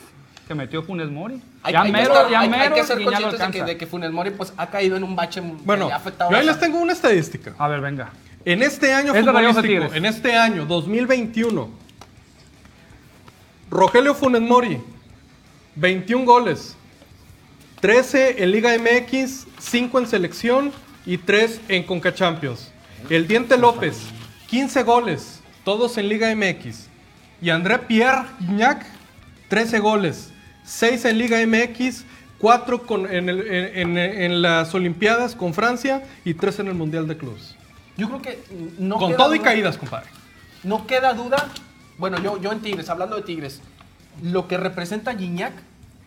que metió Funes Mori. Hay, ya mero, ya mero, hay que ser conscientes de que, de que, Funes Mori pues, ha caído en un bache bueno, afectado. Yo ahí les tengo una estadística. A ver, venga. En este año futbolístico, en este año 2021, Rogelio Funes Mori, 21 goles, 13 en Liga MX, 5 en selección y 3 en Conca Champions. El Diente López, 15 goles, todos en Liga MX. Y André Pierre Guignac, 13 goles, 6 en Liga MX, 4 en, las Olimpiadas con Francia y 3 en el Mundial de Clubes. Yo creo que no Con todo y caídas, compadre. No queda duda bueno, yo, yo en Tigres, hablando de Tigres, lo que representa Gignac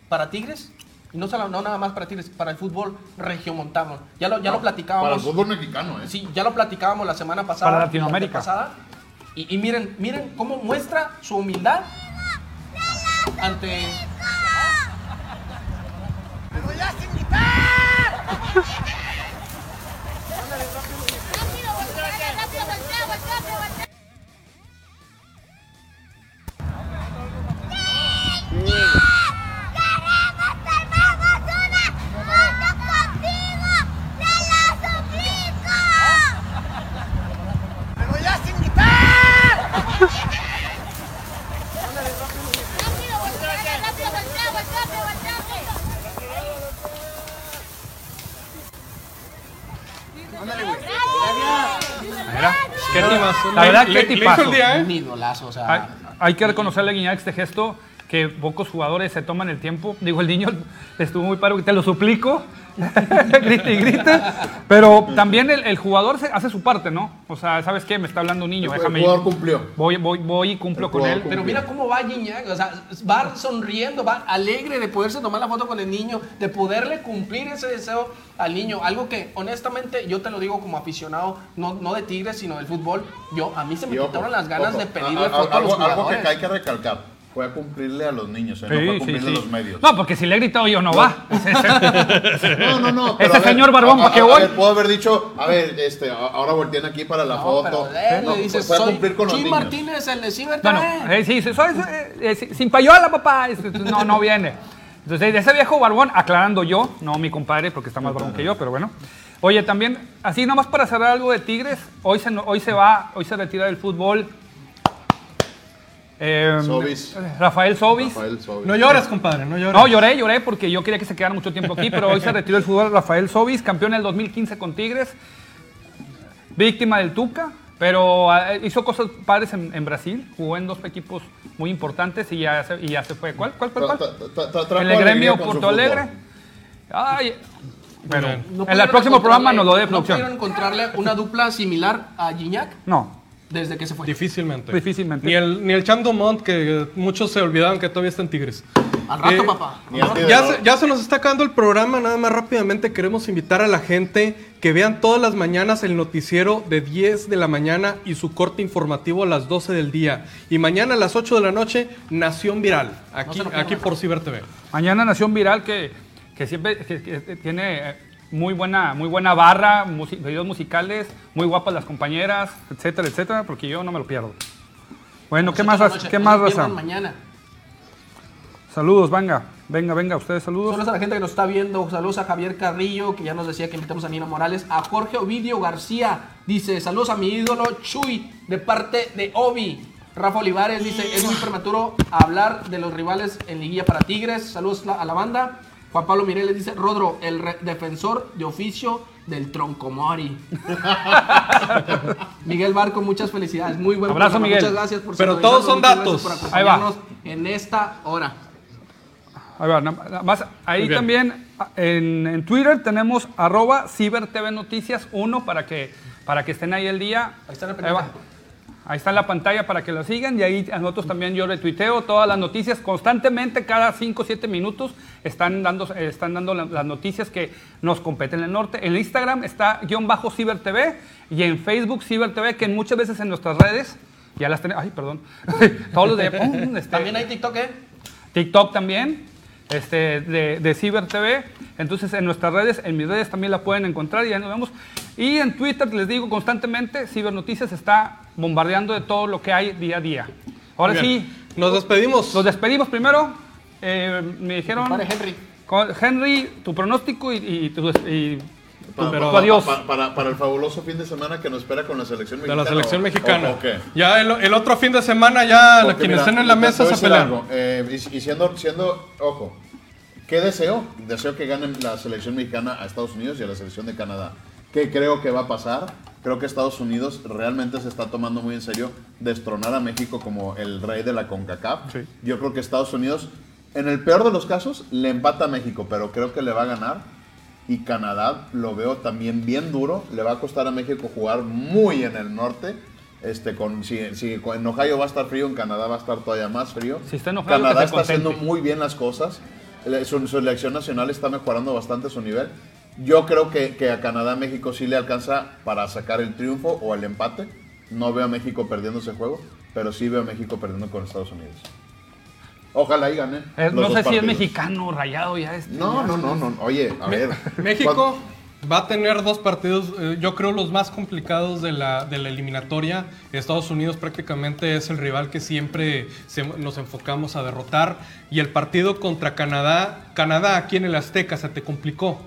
para Tigres, y no, solo, no nada más para Tigres, para el fútbol regiomontano. Ya lo, ya lo platicábamos. Para el fútbol mexicano, ¿eh? Sí, ya lo platicábamos la semana pasada. Para Latinoamérica. Pasada, y, y, miren, miren cómo muestra su humildad ante. ¡Pero ya sin La verdad, qué tipazo. ¿eh? Hay, que reconocerle a Guiñac este gesto que pocos jugadores se toman el tiempo. Digo, el niño estuvo muy paro, te lo suplico. grite y grite. Pero también el, jugador hace su parte, ¿no? O sea, ¿sabes qué? Me está hablando un niño. El jugador cumplió. Voy, voy, voy y cumplo con él. Pero mira cómo va Guiñac. O sea, va sonriendo, va alegre de poderse tomar la foto con el niño, de poderle cumplir ese deseo al niño. Algo que, honestamente, yo te lo digo como aficionado, no, no de Tigres, sino del fútbol. Yo, a mí se me quitaron las ganas de pedirle foto a, los jugadores. Algo que hay que recalcar fue a cumplirle a los niños, ¿eh? no fue a cumplirle a los medios. No, porque si le he gritado yo no va. no, no, no. Ese señor Barbón, ¿para qué voy? puedo haber dicho, a ver, este, ahora volteen aquí para la foto. no, le dices, fue a cumplir con los niños. Martínez, el de Ciber No, no, eh, sí, sí, soy, eh, sin payola, papá. No, no viene. Entonces, ese viejo Barbón, aclarando yo, no mi compadre, porque está más barbón que yo, pero bueno. Oye, también, así nomás para cerrar algo de Tigres, hoy se, hoy se va, hoy se retira del fútbol eh, Rafael Sobis. No llores, compadre, no llores. No, lloré, lloré porque yo quería que se quedara mucho tiempo aquí, pero hoy se retiró el fútbol Rafael Sobis, campeón en el 2015 con Tigres, víctima del Tuca, pero eh, hizo cosas padres en, Brasil, jugó en dos equipos muy importantes y ya se, y ya se fue. ¿Cuál? ¿Cuál? ¿Cuál? En el gremio Porto Alegre. Ay, pero en el próximo programa nos lo dé producción. ¿No pudieron encontrarle una dupla similar a Gignac? No desde que se fue. Difícilmente. Difícilmente. Ni el, ni el Chando Mont, que muchos se olvidaban que todavía está en Tigres. Al rato, eh, papá. ya, se, ya, se, nos está acabando el programa, nada más rápidamente queremos invitar a la gente que vean todas las mañanas el noticiero de 10 de la mañana y su corte informativo a las 12 del día. Y mañana a las 8 de la noche, Nación Viral, aquí, aquí por Ciber TV. Mañana Nación Viral que, que siempre tiene muy buena, muy buena barra, videos musicales, muy guapas las compañeras, etcétera, etcétera, porque yo no me lo pierdo. Bueno, ¿qué más, ¿qué más raza? mañana. Saludos, venga, venga, venga, ustedes saludos. Saludos a la gente que nos está viendo, saludos a Javier Carrillo, que ya nos decía que invitamos a Nina Morales, a Jorge Ovidio García, dice, saludos a mi ídolo Chuy, de parte de Obi. Rafa Olivares dice, es muy prematuro hablar de los rivales en liguilla para Tigres, saludos a la banda. Juan Pablo Mireles dice, Rodro, el defensor de oficio del Troncomori. Miguel Barco, muchas felicidades. Muy buen Abrazo, Miguel. Muchas gracias por Pero todos son datos. Ahí va. en esta hora. Ahí va, más, ahí también en, Twitter tenemos arroba Ciber TV Noticias 1 para que, para que estén ahí el día. Ahí están ahí va. Ahí está en la pantalla para que lo sigan y ahí a nosotros también yo retuiteo todas las noticias constantemente, cada 5 o 7 minutos están dando, están dando las noticias que nos competen en el norte. En Instagram está guion bajo Ciber TV y en Facebook Ciber TV, que muchas veces en nuestras redes ya las tenemos. Ay, perdón. Todos los de. este, también hay TikTok, ¿eh? TikTok también, este, de, de Ciber TV. Entonces, en nuestras redes, en mis redes también la pueden encontrar y ya nos vemos. Y en Twitter, les digo constantemente, Ciber Noticias está bombardeando de todo lo que hay día a día. Ahora sí. Nos despedimos. Nos despedimos primero. Eh, me dijeron. Henry. Henry, tu pronóstico y, y, y para, adiós. Para, el fabuloso fin de semana que nos espera con la selección mexicana. De la selección mexicana. Ya el, otro fin de semana, ya quienes estén en la mesa se pelean. Eh, y, siendo, siendo, ojo, ¿qué deseo? Deseo que ganen la selección mexicana a Estados Unidos y a la selección de Canadá. ¿Qué creo que va a pasar? Creo que Estados Unidos realmente se está tomando muy en serio destronar a México como el rey de la CONCACAF. Yo creo que Estados Unidos, en el peor de los casos, le empata a México, pero creo que le va a ganar y Canadá lo veo también bien duro. Le va a costar a México jugar muy en el norte. Este, con, si, en Ohio va a estar frío, en Canadá va a estar todavía más frío. Si está Canadá está haciendo muy bien las cosas. Su, selección nacional está mejorando bastante su nivel. Yo creo que, que a Canadá, México sí le alcanza para sacar el triunfo o el empate. No veo a México perdiendo ese juego, pero sí veo a México perdiendo con Estados Unidos. Ojalá y gane. Eh, no sé si es mexicano, rayado ya este. No, no, no, no. Oye, a ver. México va a tener dos partidos, eh, yo creo los más complicados de la, de la eliminatoria. Estados Unidos prácticamente es el rival que siempre nos enfocamos a derrotar. Y el partido contra Canadá, Canadá aquí en el Azteca se te complicó.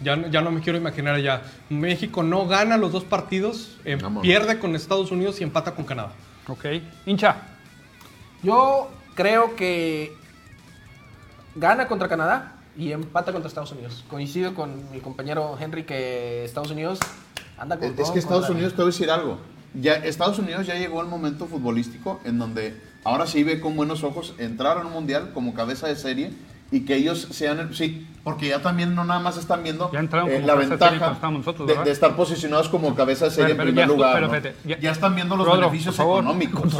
Ya, ya no me quiero imaginar ya. México no gana los dos partidos, eh, pierde con Estados Unidos y empata con Canadá. Ok. Hincha. Yo creo que gana contra Canadá y empata contra Estados Unidos. Coincido con mi compañero Henry que Estados Unidos anda con Es que Estados Unidos, te voy a decir algo. Ya, Estados Unidos ya llegó al momento futbolístico en donde ahora sí ve con buenos ojos entrar a un mundial como cabeza de serie y que ellos sean sí porque ya también no nada más están viendo eh, la ventaja de, estar posicionados como cabeza de serie en primer lugar ya, están viendo los beneficios económicos.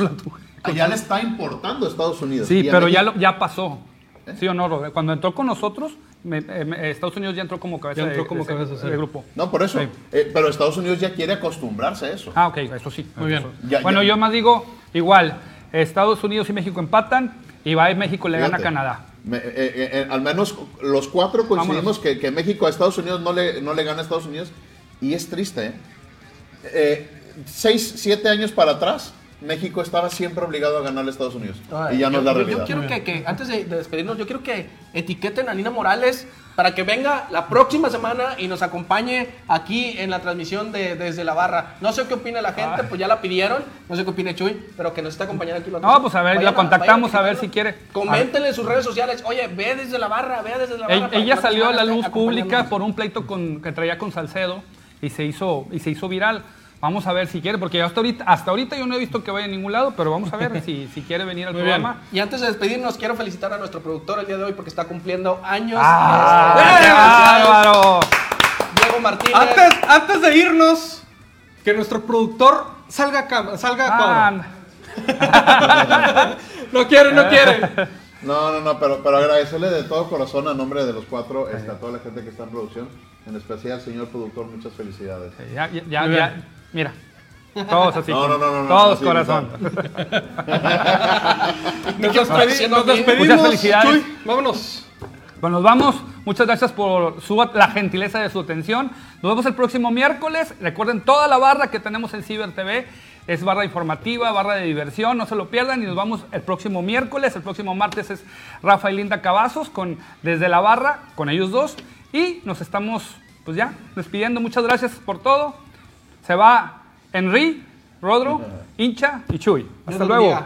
que ya le está importando a Estados Unidos. Sí pero ya ya pasó. ¿Eh? sí o no cuando entró con nosotros eh, Estados Unidos ya entró como cabeza, entró como de, cabeza de, grupo. No por eso. Pero Estados Unidos ya quiere acostumbrarse a eso. Ah ok eso sí. Muy bien. Bueno yo más digo igual Estados Unidos y México empatan y va a México le gana a Canadá eh, eh, eh, al menos los cuatro coincidimos que, México a Estados Unidos no le, no le gana a Estados Unidos. Y es triste. seis, siete años para atrás, México estaba siempre obligado a ganar a Estados Unidos. y ya no es la realidad. Yo, quiero que, antes de, despedirnos, yo quiero que etiqueten a Nina Morales para que venga la próxima semana y nos acompañe aquí en la transmisión de Desde la Barra. No sé qué opina la gente, pues ya la pidieron. No sé qué opina Chuy, pero que nos está acompañando aquí. No, pues a ver, la contactamos a, ver si quiere. Coméntenle en sus redes sociales. Oye, ve Desde la Barra, ve Desde la Barra. Ella, salió a la luz pública por un pleito con, que traía con Salcedo y se hizo, y se hizo viral. Vamos a ver si quiere, porque hasta ahorita, hasta ahorita yo no he visto que vaya a ningún lado, pero vamos a ver si, si quiere venir al programa. Y antes de despedirnos, quiero felicitar a nuestro productor el día de hoy porque está cumpliendo años. ¡Ah! Este, Diego Martínez. Antes, antes de irnos, que nuestro productor salga a, salga a ah, no quiere, no quiere. No, no, no, pero, pero agradecerle de todo corazón a nombre de los cuatro, este, a toda la gente que está en producción, en especial señor productor, muchas felicidades. Ya, ya, ya, Mira. Todos así. No, no, no, no Todos corazón. nos, despedimos. Muchas felicidades. vámonos. Bueno, nos vamos. Muchas gracias por su, la gentileza de su atención. Nos vemos el próximo miércoles. Recuerden toda la barra que tenemos en Ciber TV. Es barra informativa, barra de diversión, no se lo pierdan y nos vamos el próximo miércoles, el próximo martes es Rafa y Linda Cavazos con Desde la Barra, con ellos dos. Y nos estamos, pues ya, despidiendo. Muchas gracias por todo. Se va Henry, Rodro, Hincha y Chuy. Hasta luego.